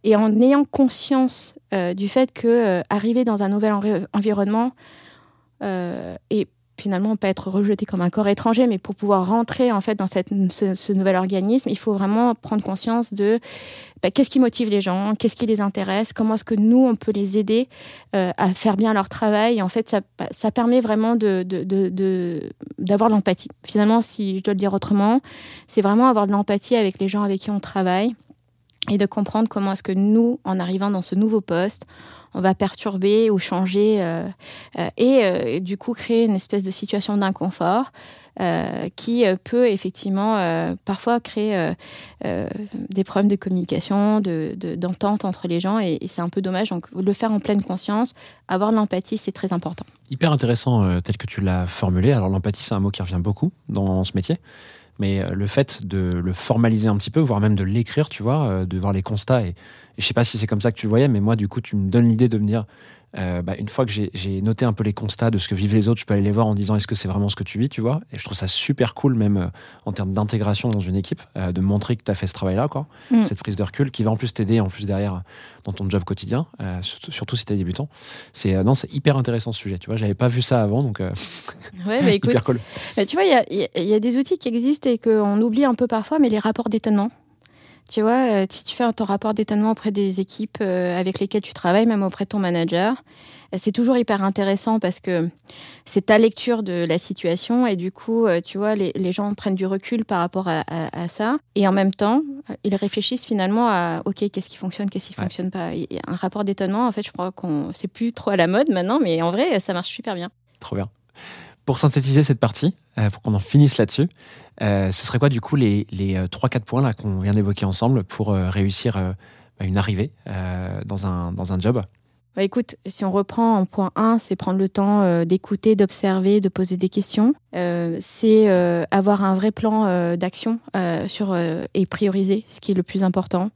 Et en ayant conscience euh, du fait que arriver dans un nouvel envi- environnement et finalement pas être rejeté comme un corps étranger, mais pour pouvoir rentrer en fait dans cette, ce, ce nouvel organisme, il faut vraiment prendre conscience de bah, qu'est-ce qui motive les gens, qu'est-ce qui les intéresse, comment est-ce que nous on peut les aider euh, à faire bien leur travail? En fait, ça, ça permet vraiment d'avoir de l'empathie. Finalement, si je dois le dire autrement, c'est vraiment avoir de l'empathie avec les gens avec qui on travaille et de comprendre comment est-ce que nous, en arrivant dans ce nouveau poste, on va perturber ou changer euh, euh, et du coup créer une espèce de situation d'inconfort euh, qui euh, peut effectivement euh, parfois créer des problèmes de communication, de, de- d'entente entre les gens et, c'est un peu dommage. Donc le faire en pleine conscience, avoir de l'empathie, c'est très important. Hyper intéressant tel que tu l'as formulé. Alors l'empathie, c'est un mot qui revient beaucoup dans ce métier. Mais le fait de le formaliser un petit peu, voire même de l'écrire, tu vois, de voir les constats. Et, et je sais pas si c'est comme ça que tu le voyais, mais moi, du coup, tu me donnes l'idée de me dire, euh, bah, une fois que j'ai- noté un peu les constats de ce que vivent les autres, je peux aller les voir en disant est-ce que c'est vraiment ce que tu vis, tu vois? Et je trouve ça super cool, même euh, en termes d'intégration dans une équipe, euh, de montrer que tu as fait ce travail-là, quoi. Mm. Cette prise de recul qui va en plus t'aider, en plus derrière, dans ton job quotidien, euh, surtout, surtout si tu es débutant. C'est euh, non, c'est hyper intéressant ce sujet, tu vois. J'avais pas vu ça avant, donc euh, Ouais, mais écoute, hyper cool. Bah, tu vois, il y y a des outils qui existent et qu'on oublie un peu parfois, mais les rapports d'étonnement. Tu vois, euh, si tu fais ton rapport d'étonnement auprès des équipes euh, avec lesquelles tu travailles, même auprès de ton manager, euh, c'est toujours hyper intéressant parce que c'est ta lecture de la situation et du coup, tu vois, les, les gens prennent du recul par rapport à, à- à ça et en même temps, ils réfléchissent finalement à OK, qu'est-ce qui fonctionne, qu'est-ce qui Ouais. fonctionne pas. Et un rapport d'étonnement, en fait, je crois qu'on c'est plus trop à la mode maintenant, mais en vrai, ça marche super bien. Trop bien. Pour synthétiser cette partie, euh, pour qu'on en finisse là-dessus, euh, ce serait quoi du coup les, les 3-4 points là qu'on vient d'évoquer ensemble pour euh, réussir euh, une arrivée euh, dans, un, dans un job? Bah, écoute, si on reprend en point 1, c'est prendre le temps euh, d'écouter, d'observer, de poser des questions. Euh, c'est euh, avoir un vrai plan euh, d'action euh, sur euh, et prioriser ce qui est le plus important.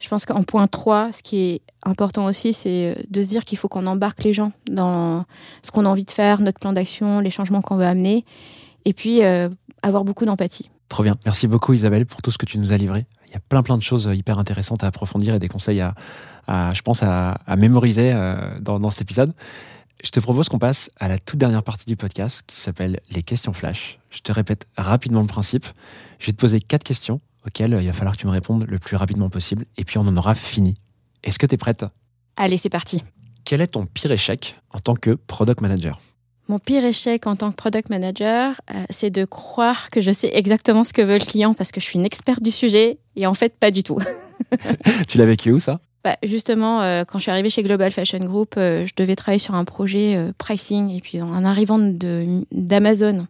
Je pense qu'en point 3, ce qui est important aussi, c'est euh, de se dire qu'il faut qu'on embarque les gens dans ce qu'on a envie de faire, notre plan d'action, les changements qu'on veut amener. Et puis, euh, avoir beaucoup d'empathie. Trop bien. Merci beaucoup Isabelle pour tout ce que tu nous as livré. Il y a plein plein de choses hyper intéressantes à approfondir et des conseils à, je pense, à, mémoriser euh, dans, dans cet épisode. Je te propose qu'on passe à la toute dernière partie du podcast qui s'appelle les questions flash. Je te répète rapidement le principe. Je vais te poser quatre questions auxquelles il va falloir que tu me répondes le plus rapidement possible et puis on en aura fini. Est-ce que tu es prête? Allez, c'est parti. Quel est ton pire échec en tant que product manager? Mon pire échec en tant que product manager, euh, c'est de croire que je sais exactement ce que veut le client parce que je suis une experte du sujet et en fait pas du tout. Tu l'as vécu où ça? Bah, justement, euh, quand je suis arrivée chez Global Fashion Group, euh, je devais travailler sur un projet euh, pricing. Et puis, en arrivant d'Amazon,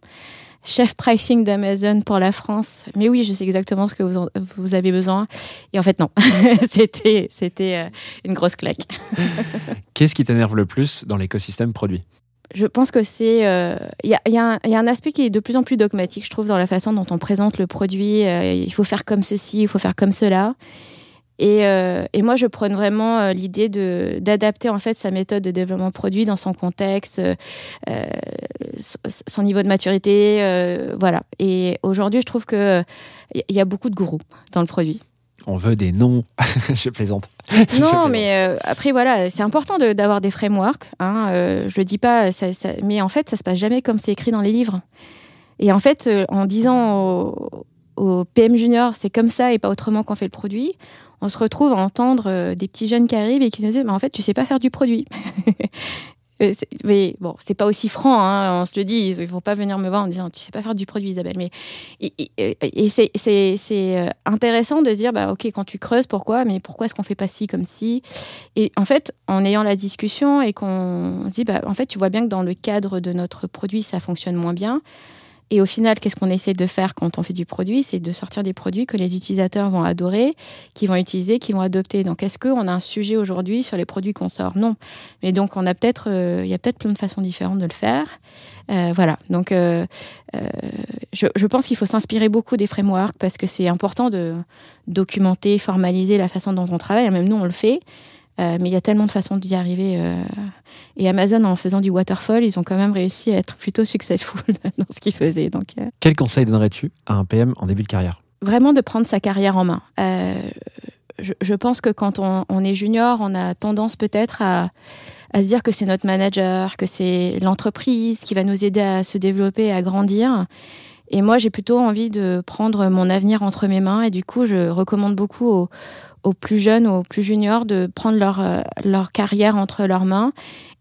chef pricing d'Amazon pour la France. Mais oui, je sais exactement ce que vous, en- vous avez besoin. Et en fait, non. C'était c'était euh, une grosse claque. Qu'est-ce qui t'énerve le plus dans l'écosystème produit? Je pense que c'est. euh, Il y, a, il y y a un aspect qui est de plus en plus dogmatique, je trouve, dans la façon dont on présente le produit. Euh, il faut faire comme ceci, il faut faire comme cela. Et, euh, et moi, je prône vraiment euh, l'idée de- d'adapter en fait sa méthode de développement produit dans son contexte, euh, son- niveau de maturité, voilà. Et aujourd'hui, je trouve que il y a beaucoup de gourous dans le produit. On veut des noms. je plaisante. Je Non, plaisante. mais après, voilà, c'est important de- d'avoir des frameworks. Hein, je le dis pas, ça- ça- mais en fait, ça se passe jamais comme c'est écrit dans les livres. Et en fait, en disant au, au PM junior, c'est comme ça et pas autrement qu'on fait le produit, on se retrouve à entendre euh, des petits jeunes qui arrivent et qui nous disent, en fait, tu sais pas faire du produit. Euh, mais bon, c'est pas aussi franc, hein, on se le dit. Il faut pas venir me voir en disant tu sais pas faire du produit, Isabelle. Mais et, c'est- euh, intéressant de dire bah ok quand tu creuses pourquoi, mais pourquoi est-ce qu'on fait pas ci comme ci? Et en fait, en ayant la discussion et qu'on dit bah en fait tu vois bien que dans le cadre de notre produit ça fonctionne moins bien. Et au final, qu'est-ce qu'on essaie de faire quand on fait du produit? C'est de sortir des produits que les utilisateurs vont adorer, qui vont utiliser, qui vont adopter. Donc, est-ce qu'on a un sujet aujourd'hui sur les produits qu'on sort? Non. Mais donc, on a peut-être, euh, il y a peut-être plein de façons différentes de le faire. Euh, voilà. Donc, euh, je, je pense qu'il faut s'inspirer beaucoup des frameworks parce que c'est important de documenter, formaliser la façon dont on travaille. Même nous, on le fait. Euh, mais il y a tellement de façons d'y arriver. euh, Et Amazon, en faisant du waterfall, ils ont quand même réussi à être plutôt successful dans ce qu'ils faisaient. Donc, euh, Quel conseil donnerais-tu à un PM en début de carrière? Vraiment de prendre sa carrière en main. Je, je pense que quand on, on est junior, on a tendance peut-être à, à se dire que c'est notre manager, que c'est l'entreprise qui va nous aider à se développer, à grandir. Et moi, j'ai plutôt envie de prendre mon avenir entre mes mains. Et du coup, je recommande beaucoup aux, aux plus jeunes, aux plus juniors, de prendre leur, euh, leur carrière entre leurs mains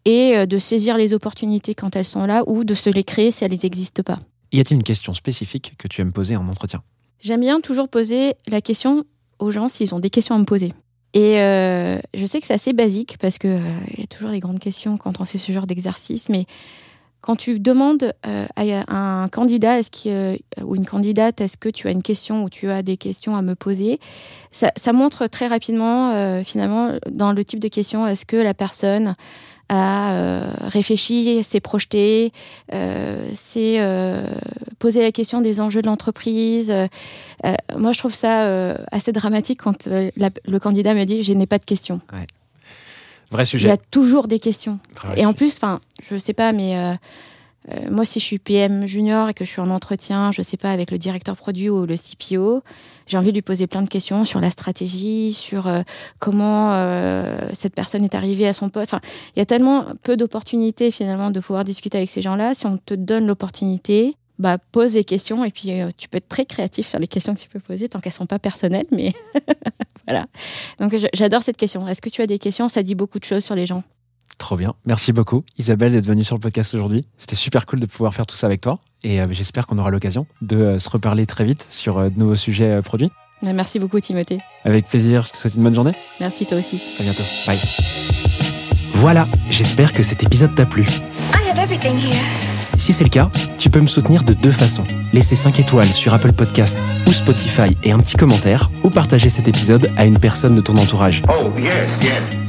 et euh, de saisir les opportunités quand elles sont là ou de se les créer si elles n'existent pas. Y a-t-il une question spécifique que tu aimes poser en entretien? J'aime bien toujours poser la question aux gens s'ils ont des questions à me poser. Et euh, je sais que c'est assez basique parce que euh, il y a toujours des grandes questions quand on fait ce genre d'exercice, mais quand tu demandes euh, à un candidat euh, ou une candidate est-ce que tu as une question ou tu as des questions à me poser, ça, montre très rapidement euh, finalement dans le type de question est-ce que la personne a réfléchi, s'est projeté, s'est posé la question des enjeux de l'entreprise. Moi, je trouve ça assez dramatique quand le candidat me dit je n'ai pas de questions. Vrai Il y a toujours des questions. Vrai Et en plus, enfin, je sais pas, mais euh, euh, moi, si je suis PM junior et que je suis en entretien, je sais pas, avec le directeur produit ou le CPO, j'ai envie de lui poser plein de questions sur la stratégie, sur euh, comment cette personne est arrivée à son poste. Enfin, il y a tellement peu d'opportunités finalement de pouvoir discuter avec ces gens-là. Si on te donne l'opportunité, bah, pose des questions et puis euh, tu peux être très créatif sur les questions que tu peux poser tant qu'elles sont pas personnelles, mais voilà. Donc j'adore cette question. Est-ce que tu as des questions? Ça dit beaucoup de choses sur les gens. Trop bien. Merci beaucoup, Isabelle, d'être venue sur le podcast aujourd'hui. C'était super cool de pouvoir faire tout ça avec toi. Et euh, j'espère qu'on aura l'occasion de euh, se reparler très vite sur euh, de nouveaux sujets euh, produits. Merci beaucoup Timothée. Avec plaisir. Je te souhaite une bonne journée. Merci toi aussi. À bientôt. Bye. Voilà, j'espère que cet épisode t'a plu. I have everything here. Si c'est le cas, tu peux me soutenir de deux façons. Laisser 5 étoiles sur Apple Podcast ou Spotify et un petit commentaire, ou partager cet épisode à une personne de ton entourage. Oh, yes, yes.